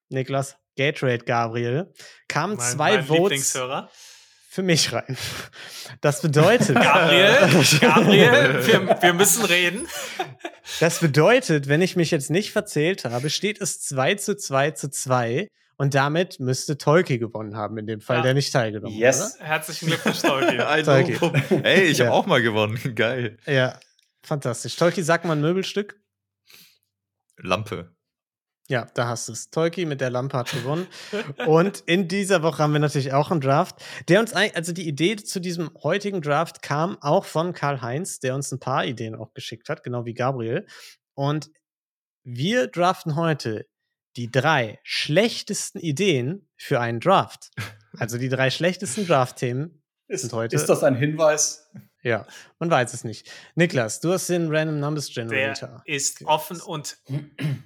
Niklas Gatorade Gabriel, kamen mein, zwei mein Votes. Für mich rein. Das bedeutet, Gabriel, Gabriel, wir, wir müssen reden. das bedeutet, wenn ich mich jetzt nicht verzählt habe, steht es 2 zu 2 zu 2 und damit müsste Tolki gewonnen haben in dem Fall, Ja. der nicht teilgenommen Yes. Herzlichen Glückwunsch, Tolki. Ey, ich Ja. habe auch mal gewonnen. Geil. hat. Ja, fantastisch. Tolki, sag mal ein Möbelstück. Lampe. Ja, da hast du es. Tolki mit der Lampe hat gewonnen. Und in dieser Woche haben wir natürlich auch einen Draft, der uns, also die Idee zu diesem heutigen Draft kam auch von Karl-Heinz, der uns ein paar Ideen auch geschickt hat, genau wie Gabriel. Und wir draften heute die drei schlechtesten Ideen für einen Draft. Also die drei schlechtesten Draft-Themen. ist, Und heute- ist das ein Hinweis? Ja, man weiß es nicht. Niklas, du hast den Random Numbers Der Generator. ist Okay. offen und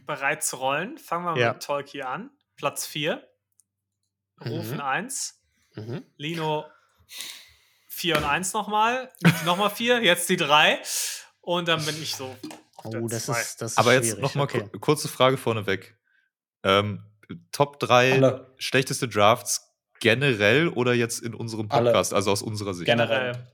bereit zu rollen. Fangen wir Ja. mit Tolki an. Platz 4. Rufen Mhm. 1. Mhm. Lino 4 und 1 nochmal. nochmal 4, jetzt die 3. Und dann bin ich so. der Oh, das zwei. ist, das ist Aber jetzt schwierig. noch mal okay. ku- kurze Frage vorneweg. Ähm, Top 3 Alle. schlechteste Drafts generell oder jetzt in unserem Alle. Podcast, also aus unserer Sicht? Generell.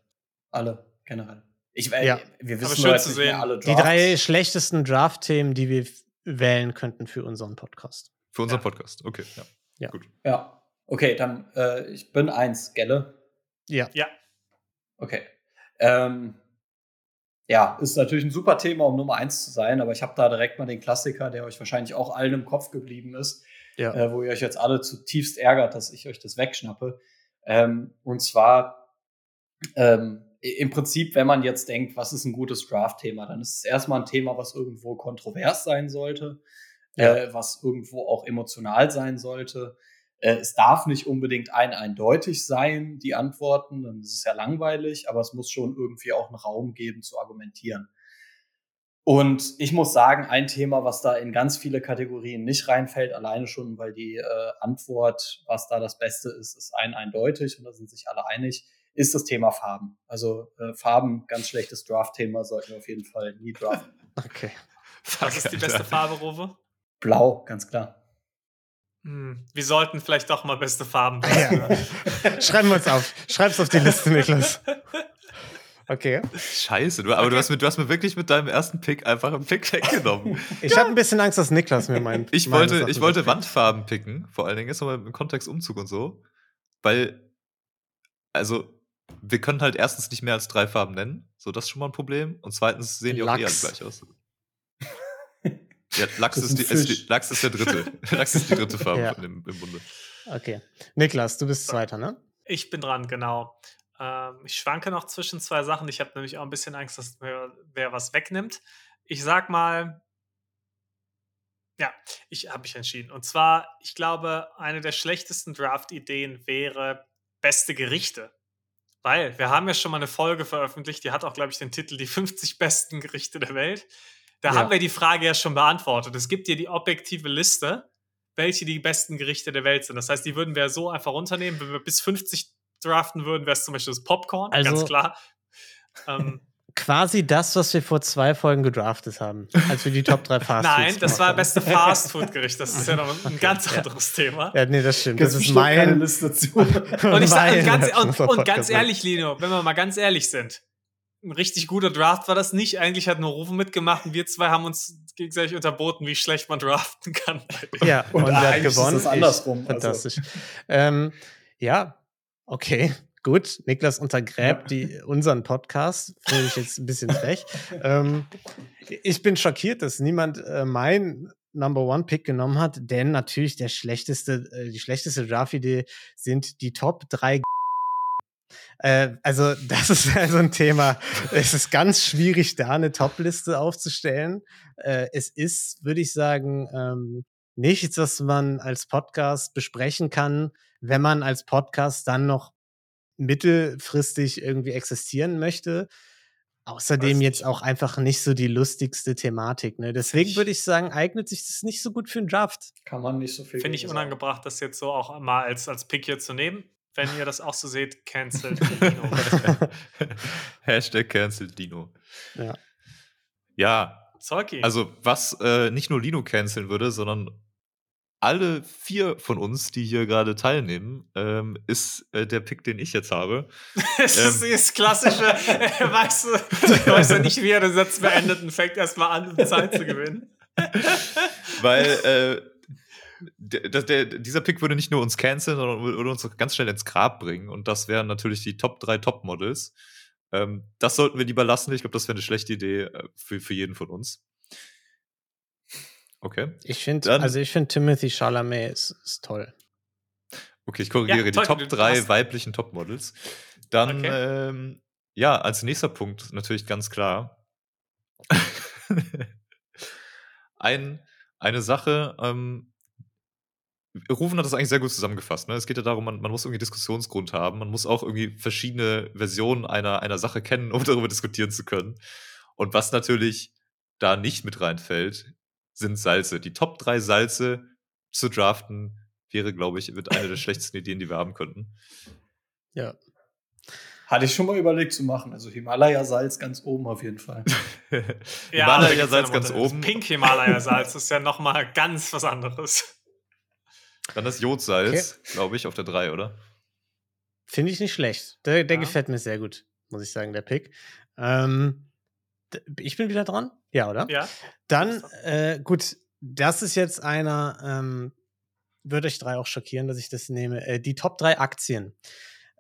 Alle, generell. Ich, äh, Ja. Wir wissen nur jetzt zu sehen. alle Die Drafts. drei schlechtesten Draft-Themen, die wir wählen könnten für unseren Podcast. Für unseren Ja. Podcast. Okay, ja. Ja. Okay, dann, äh, ich bin eins, Gelle. Ja. Ja. Okay. Ähm, ja, ist natürlich ein super Thema, um Nummer eins zu sein, aber ich habe da direkt mal den Klassiker, der euch wahrscheinlich auch allen im Kopf geblieben ist, Ja. äh, wo ihr euch jetzt alle zutiefst ärgert, dass ich euch das wegschnappe. Ähm, und zwar ähm, im Prinzip, wenn man jetzt denkt, was ist ein gutes Draft-Thema, dann ist es erstmal ein Thema, was irgendwo kontrovers sein sollte, Ja. äh, was irgendwo auch emotional sein sollte. Äh, es darf nicht unbedingt ein eindeutig sein, die Antworten, dann ist es ja langweilig, aber es muss schon irgendwie auch einen Raum geben zu argumentieren. Und ich muss sagen, ein Thema, was da in ganz viele Kategorien nicht reinfällt, alleine schon, weil die äh, Antwort, was da das Beste ist, ist ein eindeutig und da sind sich alle einig, ist das Thema Farben. Also äh, Farben, ganz schlechtes Draft-Thema, sollten wir auf jeden Fall nie draften. Okay. Was ist die beste Farbe, Rowe? Blau, ganz klar. Hm, wir sollten vielleicht doch mal beste Farben Ja. draften. Schreiben wir uns auf. Schreib's auf die Liste, Niklas. Okay. Scheiße, du, aber du hast, mir, du hast mir wirklich mit deinem ersten Pick einfach einen Pick weggenommen. Ich habe ein bisschen Angst, dass Niklas mir meinen. Ich wollte, Sachen ich wollte. Wandfarben picken, vor allen Dingen jetzt nochmal im Kontext Umzug und so. Weil, also, wir können halt erstens nicht mehr als drei Farben nennen. So, das ist schon mal ein Problem. Und zweitens sehen die auch eh alle Lachs. gleich aus. Ja, Lachs ist, ist die, ist die. Lachs ist der dritte. Lachs ist die dritte Farbe Ja. von dem, im Bunde. Okay. Niklas, du bist Zweiter, ne? Ich bin dran, genau. Ähm, ich schwanke noch zwischen zwei Sachen. Ich habe nämlich auch ein bisschen Angst, dass mir wer was wegnimmt. Ich sag mal, ja, ich habe mich entschieden. Und zwar, ich glaube, eine der schlechtesten Draft-Ideen wäre beste Gerichte. Weil wir haben ja schon mal eine Folge veröffentlicht, die hat auch, glaube ich, den Titel Die 50 besten Gerichte der Welt. Da Ja. haben wir die Frage ja schon beantwortet. Es gibt hier die objektive Liste, welche die besten Gerichte der Welt sind. Das heißt, die würden wir so einfach runternehmen. Wenn wir bis 50 draften würden, wäre es zum Beispiel das Popcorn, Also- ganz klar. Ähm, Quasi das, was wir vor zwei Folgen gedraftet haben, als wir die Top 3 Fast nein, Foods das war beste Fastfood-Gericht. Das ist ja noch ein ganz ja. anderes Thema. haben. Ja, nee, das stimmt. Gibt's Das ist bestimmt keine mein. Liste zu. Und, ich sag, und, ganz, und, und ganz ehrlich, Lino, wenn wir mal ganz ehrlich sind, ein richtig guter Draft war das nicht. Eigentlich hat nur Rufen mitgemacht und wir zwei haben uns gegenseitig unterboten, wie schlecht man draften kann. Ja, Und und, wer hat eigentlich ist gewonnen? das andersrum, Ich. also. Fantastisch. Ähm, ja, okay, gut. Niklas untergräbt die, unseren Podcast. Finde ich jetzt ein bisschen frech. ähm, ich bin schockiert, dass niemand äh, mein Number One Pick genommen hat, denn natürlich der schlechteste, äh, die schlechteste Draft-Idee sind die Top 3 äh, also, das ist also ein Thema. Es ist ganz schwierig, da eine Top-Liste aufzustellen. Äh, es ist, würde ich sagen, ähm, nichts, was man als Podcast besprechen kann, wenn man als Podcast dann noch mittelfristig irgendwie existieren möchte. Außerdem jetzt auch einfach nicht so die lustigste Thematik. Ne? Deswegen würde ich sagen, eignet sich das nicht so gut für einen Draft. Kann man nicht so viel. Finde ich sagen. unangebracht, das jetzt so auch mal als, als Pick hier zu nehmen. Wenn ihr das auch so seht, cancelt Lino. Hashtag Cancel Dino. Ja. Ja, Zolki. also was äh, nicht nur Lino canceln würde, sondern alle vier von uns, die hier gerade teilnehmen, ähm, ist äh, der Pick, den ich jetzt habe. Ist Ähm. das klassische, äh, weißt du, du weißt ja nicht, wie er den Satz beendet und fängt erstmal an, um Zeit zu gewinnen. Weil äh, der, der, dieser Pick würde nicht nur uns canceln, sondern würde uns ganz schnell ins Grab bringen. Und das wären natürlich die Top 3 Top-Models. Ähm, das sollten wir lieber lassen. Ich glaube, das wäre eine schlechte Idee äh, für, für jeden von uns. Okay. Ich finde, also ich finde Timothy Chalamet ist, ist toll. Okay, ich korrigiere Ja, die Top du 3 hast- weiblichen Topmodels. Dann, Okay. ähm, ja, als nächster Punkt natürlich ganz klar. Ein, eine Sache, ähm, Rufen hat das eigentlich sehr gut zusammengefasst. Ne? Es geht ja darum, man, man muss irgendwie Diskussionsgrund haben. Man muss auch irgendwie verschiedene Versionen einer, einer Sache kennen, um darüber diskutieren zu können. Und was natürlich da nicht mit reinfällt, sind Salze. Die Top 3 Salze zu draften wäre, glaube ich, mit einer der schlechtesten Ideen, die wir haben könnten. Ja. Hatte ich schon mal überlegt zu machen. Also Himalaya-Salz ganz oben auf jeden Fall. Himalaya-Salz da gibt's ganz ja oben. Das Pink Himalaya-Salz ist ja nochmal ganz was anderes. Dann das Jodsalz, glaube ich, auf der 3, oder? Finde ich nicht schlecht. Der, der Ja. gefällt mir sehr gut, muss ich sagen, der Pick. Ähm, ich bin wieder dran? Ja, oder? Ja. Dann, äh, gut, das ist jetzt einer, ähm, würde euch drei auch schockieren, dass ich das nehme. Äh, die Top 3 Aktien.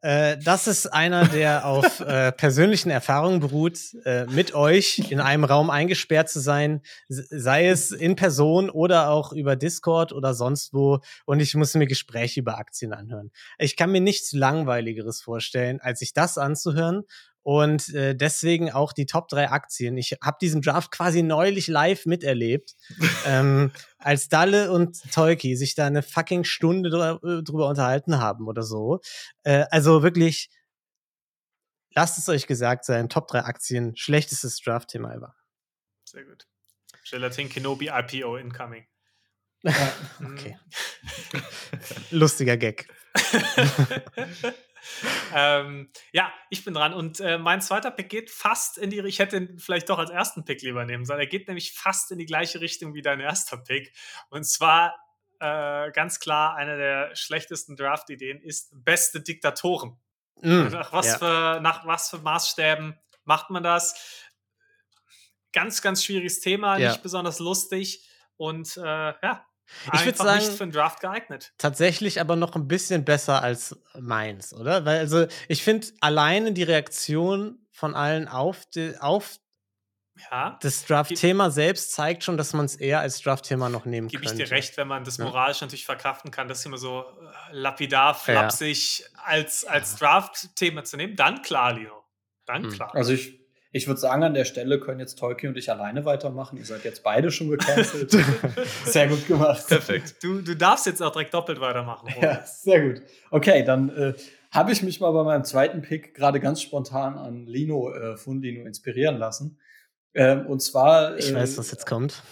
Äh, das ist einer, der auf äh, persönlichen Erfahrungen beruht, äh, mit euch in einem Raum eingesperrt zu sein, sei es in Person oder auch über Discord oder sonst wo. Und ich muss mir Gespräche über Aktien anhören. Ich kann mir nichts Langweiligeres vorstellen, als sich das anzuhören. Und äh, deswegen auch die Top 3 Aktien. Ich habe diesen Draft quasi neulich live miterlebt, ähm, als Dalle und Tolki sich da eine fucking Stunde drü- äh, drüber unterhalten haben oder so. Äh, also wirklich, lasst es euch gesagt sein, Top 3 Aktien, schlechtestes Draft-Thema ever. Sehr gut. Gelatin Kenobi IPO incoming. Ja. Mhm. Okay. Lustiger Gag. ähm, ja, ich bin dran. Und äh, mein zweiter Pick geht fast in die Ich hätte ihn vielleicht doch als ersten Pick lieber nehmen sollen. Er geht nämlich fast in die gleiche Richtung wie dein erster Pick. Und zwar äh, ganz klar, eine der schlechtesten Draft-Ideen ist beste Diktatoren. Mm, Nach was, ja. für, nach was für Maßstäben macht man das? Ganz, ganz schwieriges Thema, Ja. nicht besonders lustig und äh, ja, Ich würd einfach sagen- nicht für einen Draft geeignet. Tatsächlich aber noch ein bisschen besser als meins, oder? Weil, also, ich finde alleine die Reaktion von allen auf, die, auf Ja, das Draft-Thema selbst zeigt schon, dass man es eher als Draft-Thema noch nehmen gebe ich dir recht, wenn man das Ja. moralisch natürlich verkraften kann, das immer so äh, lapidar, flapsig als, als Draft-Thema zu nehmen, dann klar, Lino. Dann Hm. klar. Also ich, ich würde sagen, an der Stelle können jetzt Tolkien und ich alleine weitermachen. Ihr seid jetzt beide schon gecancelt. sehr gut gemacht. Perfekt. Du, du darfst jetzt auch direkt doppelt weitermachen. Ja, sehr gut. Okay, dann äh, habe ich mich mal bei meinem zweiten Pick gerade ganz spontan an Lino äh, von Lino inspirieren lassen. Ähm, und zwar. Ich äh, weiß, was jetzt kommt.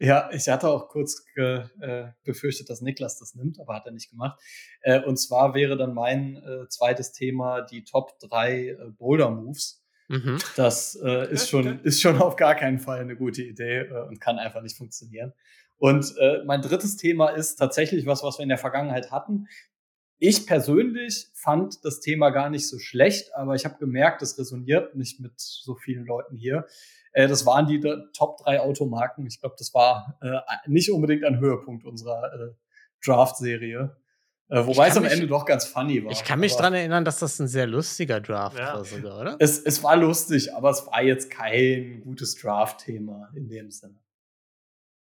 Ja, ich hatte auch kurz ge, äh, befürchtet, dass Niklas das nimmt, aber hat er nicht gemacht. Äh, und zwar wäre dann mein äh, zweites Thema die Top 3 äh, Boulder Moves. Mhm. Das äh, ist, schon, ist schon auf gar keinen Fall eine gute Idee äh, und kann einfach nicht funktionieren. Und äh, mein drittes Thema ist tatsächlich was, was wir in der Vergangenheit hatten. Ich persönlich fand das Thema gar nicht so schlecht, aber ich habe gemerkt, das resoniert nicht mit so vielen Leuten hier. Äh, das waren die Top 3 Automarken. Ich glaube, das war äh, nicht unbedingt ein Höhepunkt unserer äh, Draft-Serie. Äh, wobei es am mich- Ende doch ganz funny war. Ich kann mich dran erinnern, dass das ein sehr lustiger Draft Ja. war sogar, oder? es, es war lustig, aber es war jetzt kein gutes Draft-Thema in dem Sinne.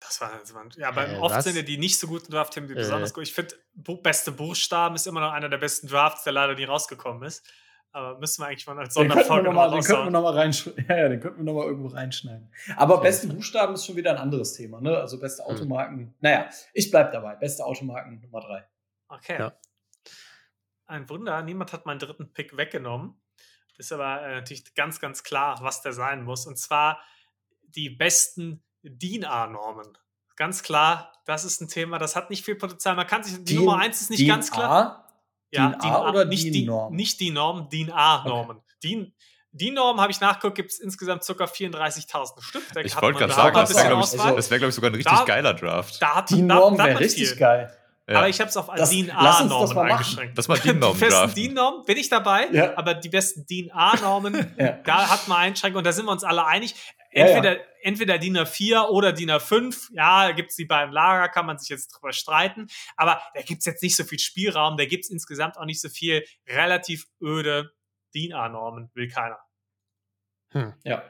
Das war, das war ja, aber Äh, oft was? sind ja die nicht so guten Draft-Themen die Äh. besonders gut. Ich finde, Bu beste Buchstaben ist immer noch einer der besten Drafts, der leider nie rausgekommen ist. Aber müssen wir eigentlich mal als Den könnten wir Sonderfolge noch mal, den könnten wir raushauen. noch mal reinschneiden. Ja, ja, den könnten wir noch mal irgendwo reinschneiden. Aber Okay. beste Buchstaben ist schon wieder ein anderes Thema, ne? Also beste Hm. Automarken. Naja, ich bleib dabei. Beste Automarken Nummer drei. Okay. Ja. Ein Wunder, niemand hat meinen dritten Pick weggenommen. Ist aber äh, natürlich ganz, ganz klar, was der sein muss. Und zwar die besten DIN-A-Normen. Ganz klar, das ist ein Thema, das hat nicht viel Potenzial. Man kann sich, die DIN Nummer 1 ist nicht DIN ganz klar. A? Ja, DIN A oder nicht? Die, nicht die Norm, DIN A-Normen. DIN, die Norm habe ich nachgeguckt, gibt es insgesamt ca. 34.000 Stück. Da Ich wollte gerade sagen, das wäre, glaube ich- das wär, glaub ich, sogar ein richtig Da- geiler Draft. Da hat Die da- Norm wäre richtig viel. geil. Ja. Aber ich habe es auf Das- DIN das A-Normen eingeschränkt. Lass mal DIN-Normen Die besten draften. DIN-Normen bin ich dabei, Ja. aber die besten DIN A-Normen, Ja. da hat man Einschränkungen und da sind wir uns alle einig. Ja, ja. Entweder, entweder DIN A4 oder DIN A5. Ja, gibt es die beim Lager, kann man sich jetzt drüber streiten. Aber da gibt es jetzt nicht so viel Spielraum, da gibt es insgesamt auch nicht so viel relativ öde DIN A-Normen, will keiner. Hm. Ja.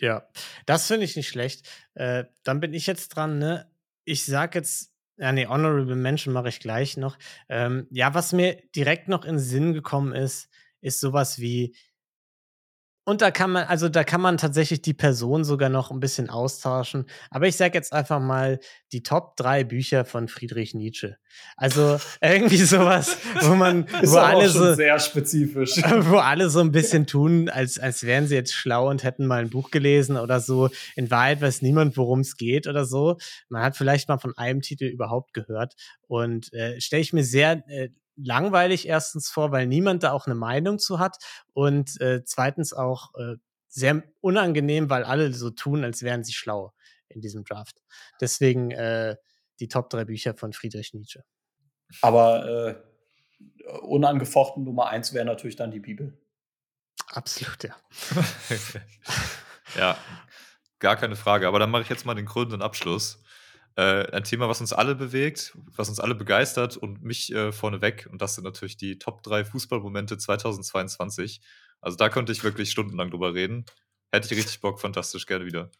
Ja, das finde ich nicht schlecht. Äh, dann bin ich jetzt dran, ne? Ich sag jetzt, ja, nee, Honorable Mention mache ich gleich noch. Ähm, ja, was mir direkt noch in den Sinn gekommen ist, ist sowas wie, und da kann man, also da kann man tatsächlich die Person sogar noch ein bisschen austauschen. Aber ich sag jetzt einfach mal die Top drei Bücher von Friedrich Nietzsche. Also irgendwie sowas, wo man, wo alle so, sehr spezifisch. wo alle so ein bisschen tun, als, als wären sie jetzt schlau und hätten mal ein Buch gelesen oder so. In Wahrheit weiß niemand, worum es geht oder so. Man hat vielleicht mal von einem Titel überhaupt gehört. Und äh, stelle ich mir sehr äh, langweilig erstens vor, weil niemand da auch eine Meinung zu hat. Und äh, zweitens auch äh, sehr unangenehm, weil alle so tun, als wären sie schlau in diesem Draft. Deswegen äh, die Top drei Bücher von Friedrich Nietzsche. Aber äh, unangefochten Nummer eins wäre natürlich dann die Bibel. Absolut, ja. ja, gar keine Frage. Aber dann mache ich jetzt mal den krönenden Abschluss. Äh, ein Thema, was uns alle bewegt, was uns alle begeistert und mich äh, vorneweg. Und das sind natürlich die Top 3 Fußballmomente 2022. Also da könnte ich wirklich stundenlang drüber reden. Hätte ich richtig Bock, fantastisch, gerne wieder.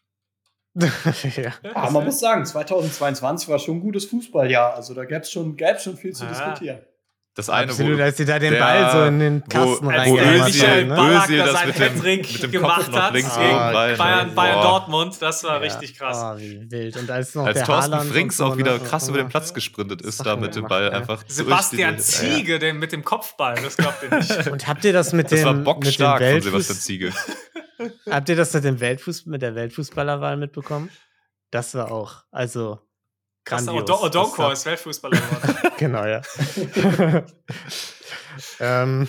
ja. Aber man muss sagen, 2022 war schon ein gutes Fußballjahr. Also da gäbe es schon, gäb's schon viel zu Ah. diskutieren. Das eine, Absolut, wo, als sie da den der- Ball so in den Kasten wo Als reingemacht der Özil-. Ne? Özil da das mit dem- mit dem Kopf gemacht noch hat links gegen Bayern, ne? Bayern Boah. Dortmund, das war Ja. richtig krass. Oh, wie wild. Und als noch als der Thorsten Haaland Frings auch wieder ne? krass über den. Platz gesprintet ist, da mit dem Ball ja. einfach. durch Sebastian die- Ziege den, mit dem Kopfball, das glaubt ihr nicht. Und habt ihr das mit Das dem, war mit dem bockstark von Sebastian Ziege. Habt ihr das mit dem Weltfuß mit der Weltfußballerwahl mitbekommen? Das war auch, also Krass, grandios. Od- Odonkor Das ist Weltfußballer geworden. Genau, ja. ähm,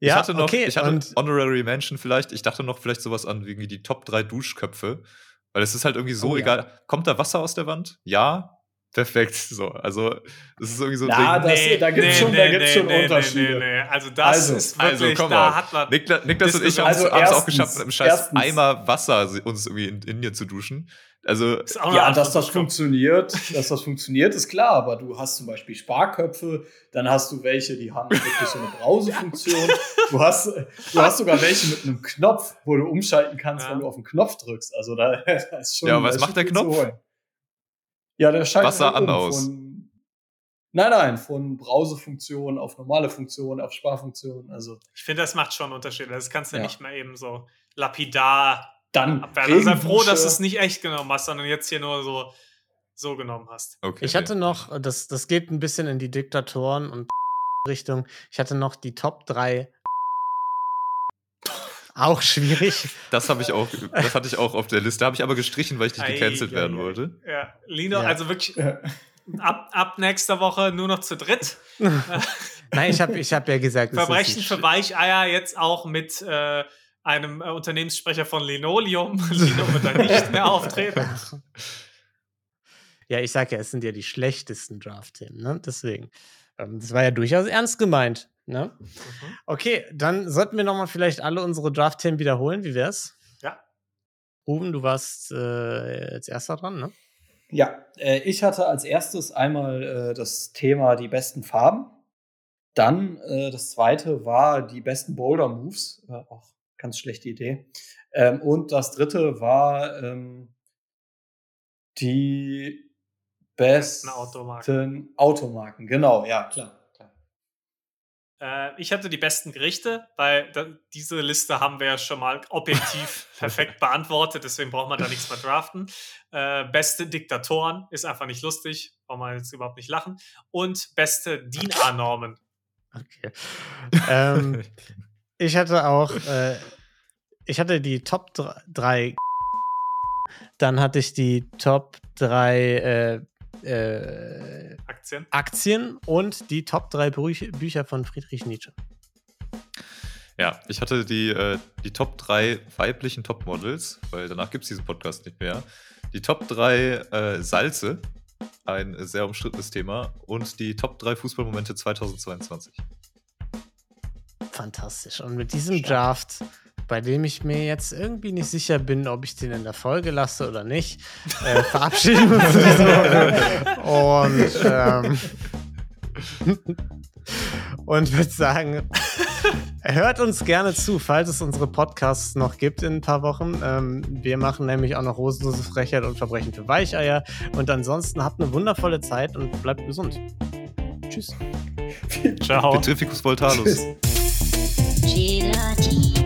ich ja, hatte noch, okay, ich hatte Honorary Mention vielleicht, ich dachte noch vielleicht sowas an, wie die Top 3 Duschköpfe. Weil es ist halt irgendwie so Oh ja. egal. Kommt da Wasser aus der Wand? Ja. Perfekt. So, also es ist irgendwie so ein Na, Ding. das- da gibt's schon- da gibt's schon Unterschiede. Nee, nee. Also das Also, ist wirklich, Also, komm da hat man. Niklas, Niklas und ich haben es Also auch geschafft, mit einem scheiß erstens- Eimer Wasser uns irgendwie in Indien zu duschen. Also, Ja, dass das funktioniert, dass das funktioniert, ist klar, aber du hast zum Beispiel Sparköpfe, dann hast du welche, die haben wirklich so eine Brausefunktion. Du hast, du hast sogar welche mit einem Knopf, wo du umschalten kannst, Ja. wenn du auf den Knopf drückst. Also da, da ist schon. Ja, was da macht der Knopf? Ja, der schaltet Wasser an, um aus. Von, nein, nein, von Brausefunktion auf normale Funktion, auf Sparfunktion. Also Ich finde, das macht schon Unterschiede. Das kannst du Ja. nicht mehr eben so lapidar dann. abwehren. Also sei froh, dass du es nicht echt genommen hast, sondern jetzt hier nur so, so genommen hast. okay. Ich hatte noch, das, das geht ein bisschen in die Diktatoren und Richtung. Ich hatte noch die Top 3. Auch schwierig. Das habe ich auch, das hatte ich auch auf der Liste. Habe ich aber gestrichen, weil ich nicht gecancelt werden ei. wollte. Ja, Lino, Ja. also wirklich Ja. ab, ab nächster Woche nur noch zu dritt. Nein, ich habe ich hab ja gesagt, Verbrechen für Weicheier jetzt auch mit äh, einem äh, Unternehmenssprecher von Linoleum. Lino wird da nicht mehr auftreten. Ja, ich sag ja, es sind ja die schlechtesten Draft-Themen, ne? Deswegen. Ähm, das war ja durchaus ernst gemeint, ne? Mhm. Okay, dann sollten wir nochmal vielleicht alle unsere Draft-Themen wiederholen. Wie wär's? Ja. Ruben, du warst äh, als erster dran, ne? Ja, äh, ich hatte als erstes einmal äh, das Thema die besten Farben. Dann äh, das zweite war die besten Boulder-Moves. Äh, auch ganz schlechte Idee. Ähm, und das dritte war ähm, die besten Besten Automarken. Automarken. Genau, ja, klar. Äh, ich hatte die besten Gerichte, weil da, diese Liste haben wir ja schon mal objektiv perfekt beantwortet, deswegen braucht man da nichts mehr draften. Äh, beste Diktatoren ist einfach nicht lustig, braucht man jetzt überhaupt nicht lachen. Und beste DIN-A-Normen. Okay. ähm, ich hatte auch, äh, ich hatte die Top 3, dann hatte ich die Top 3 äh, Aktien. Aktien und die Top 3 Büch Bücher von Friedrich Nietzsche. Ja, ich hatte die, äh, die Top 3 weiblichen Topmodels, weil danach gibt es diesen Podcast nicht mehr. Die Top 3 äh, Salze, ein sehr umstrittenes Thema. Und die Top 3 Fußballmomente 2022. Fantastisch. Und mit diesem Draft, bei dem ich mir jetzt irgendwie nicht sicher bin, ob ich den in der Folge lasse oder nicht, äh, verabschieden wir uns diese Woche. Und, ähm, und würde sagen, hört uns gerne zu, falls es unsere Podcasts noch gibt in ein paar Wochen. Ähm, wir machen nämlich auch noch Rosenlose Frechheit und Verbrechen für Weicheier. Und ansonsten habt eine wundervolle Zeit und bleibt gesund. Tschüss. Ciao. Petrificus Voltalus. Gelati,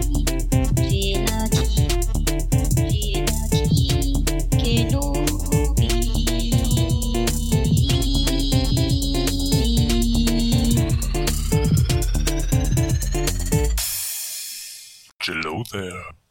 Kenobi. Hello there.